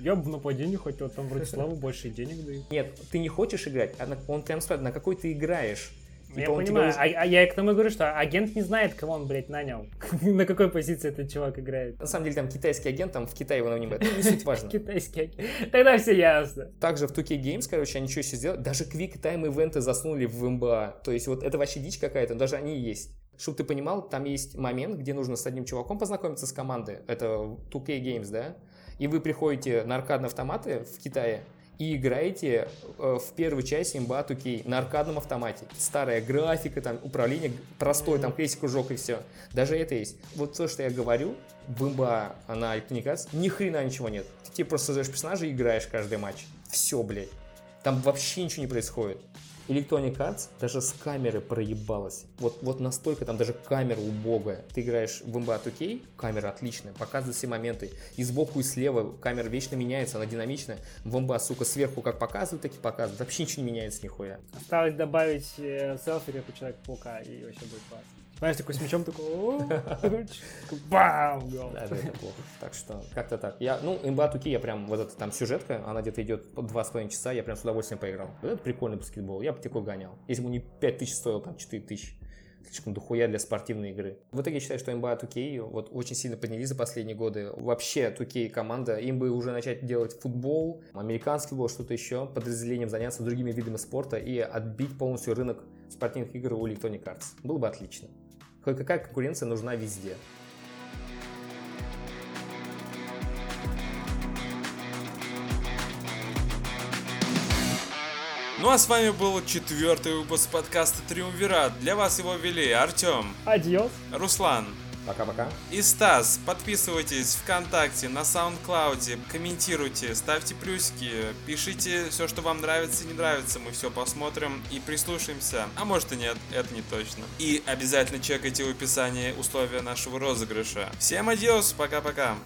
я бы нападение хотел, там вроде славу больше денег дают. Нет, ты не хочешь играть, а он прям спрашивает, на какой ты играешь. Я типа понимаю, тебя... а, а я к тому говорю, что агент не знает, кого он, блядь, нанял. <laughs> На какой позиции этот чувак играет. На самом деле, там китайский агент, там в Китае его нанимают. Ну, не <laughs> суть важно. Китайский агент. Тогда все ясно. Также в 2K Games, короче, они что еще сделали? Даже Quick Time ивенты засунули в МБА. То есть вот это вообще дичь какая-то, даже они есть. Чтобы ты понимал, там есть момент, где нужно с одним чуваком познакомиться с командой. Это 2K Games, да? И вы приходите на аркадные автоматы в Китае, и играете э, в первой части имба 2 на аркадном автомате. Старая графика, там управление простой, там крестик-кружок и все. Даже это есть. Вот то, что я говорю, в имба на Electronic ни хрена ничего нет. Ты тебе просто создаешь персонажа и играешь каждый матч. Все, блядь. Там вообще ничего не происходит. Electronic Arts даже с камеры проебалась. Вот, вот настолько там даже камера убогая. Ты играешь в MBA 2K, камера отличная, показывает все моменты. И сбоку, и слева камера вечно меняется, она динамичная. В MBA, сука, сверху как показывают, так и показывают. Вообще ничего не меняется нихуя. Осталось добавить э, селфи, как у Человека-паука, и вообще будет классно. Знаешь, такой с мячом такой, <laughs> бам. Да, да, это плохо. Так что, как-то так. Я, ну, имба Туки, я прям, вот эта там сюжетка, она где-то идет по два с половиной часа, я прям с удовольствием поиграл. Это прикольный баскетбол, я бы такой гонял. Если бы не 5 тысяч стоил, там 4 тысячи. Слишком дохуя для спортивной игры. В итоге я считаю, что NBA 2K вот очень сильно поднялись за последние годы. Вообще 2K команда, им бы уже начать делать футбол, американский футбол, что-то еще, подразделением заняться другими видами спорта и отбить полностью рынок спортивных игр у Electronic Arts. Было бы отлично. Какая конкуренция нужна везде. Ну а с вами был четвертый выпуск подкаста Триумвират. Для вас его вели Артем, Адьос. Руслан Пока-пока. и Стас. Подписывайтесь ВКонтакте, на SoundCloud, комментируйте, ставьте плюсики, пишите все, что вам нравится и не нравится. Мы все посмотрим и прислушаемся. А может и нет, это не точно. И обязательно чекайте в описании условия нашего розыгрыша. Всем адьос, пока-пока.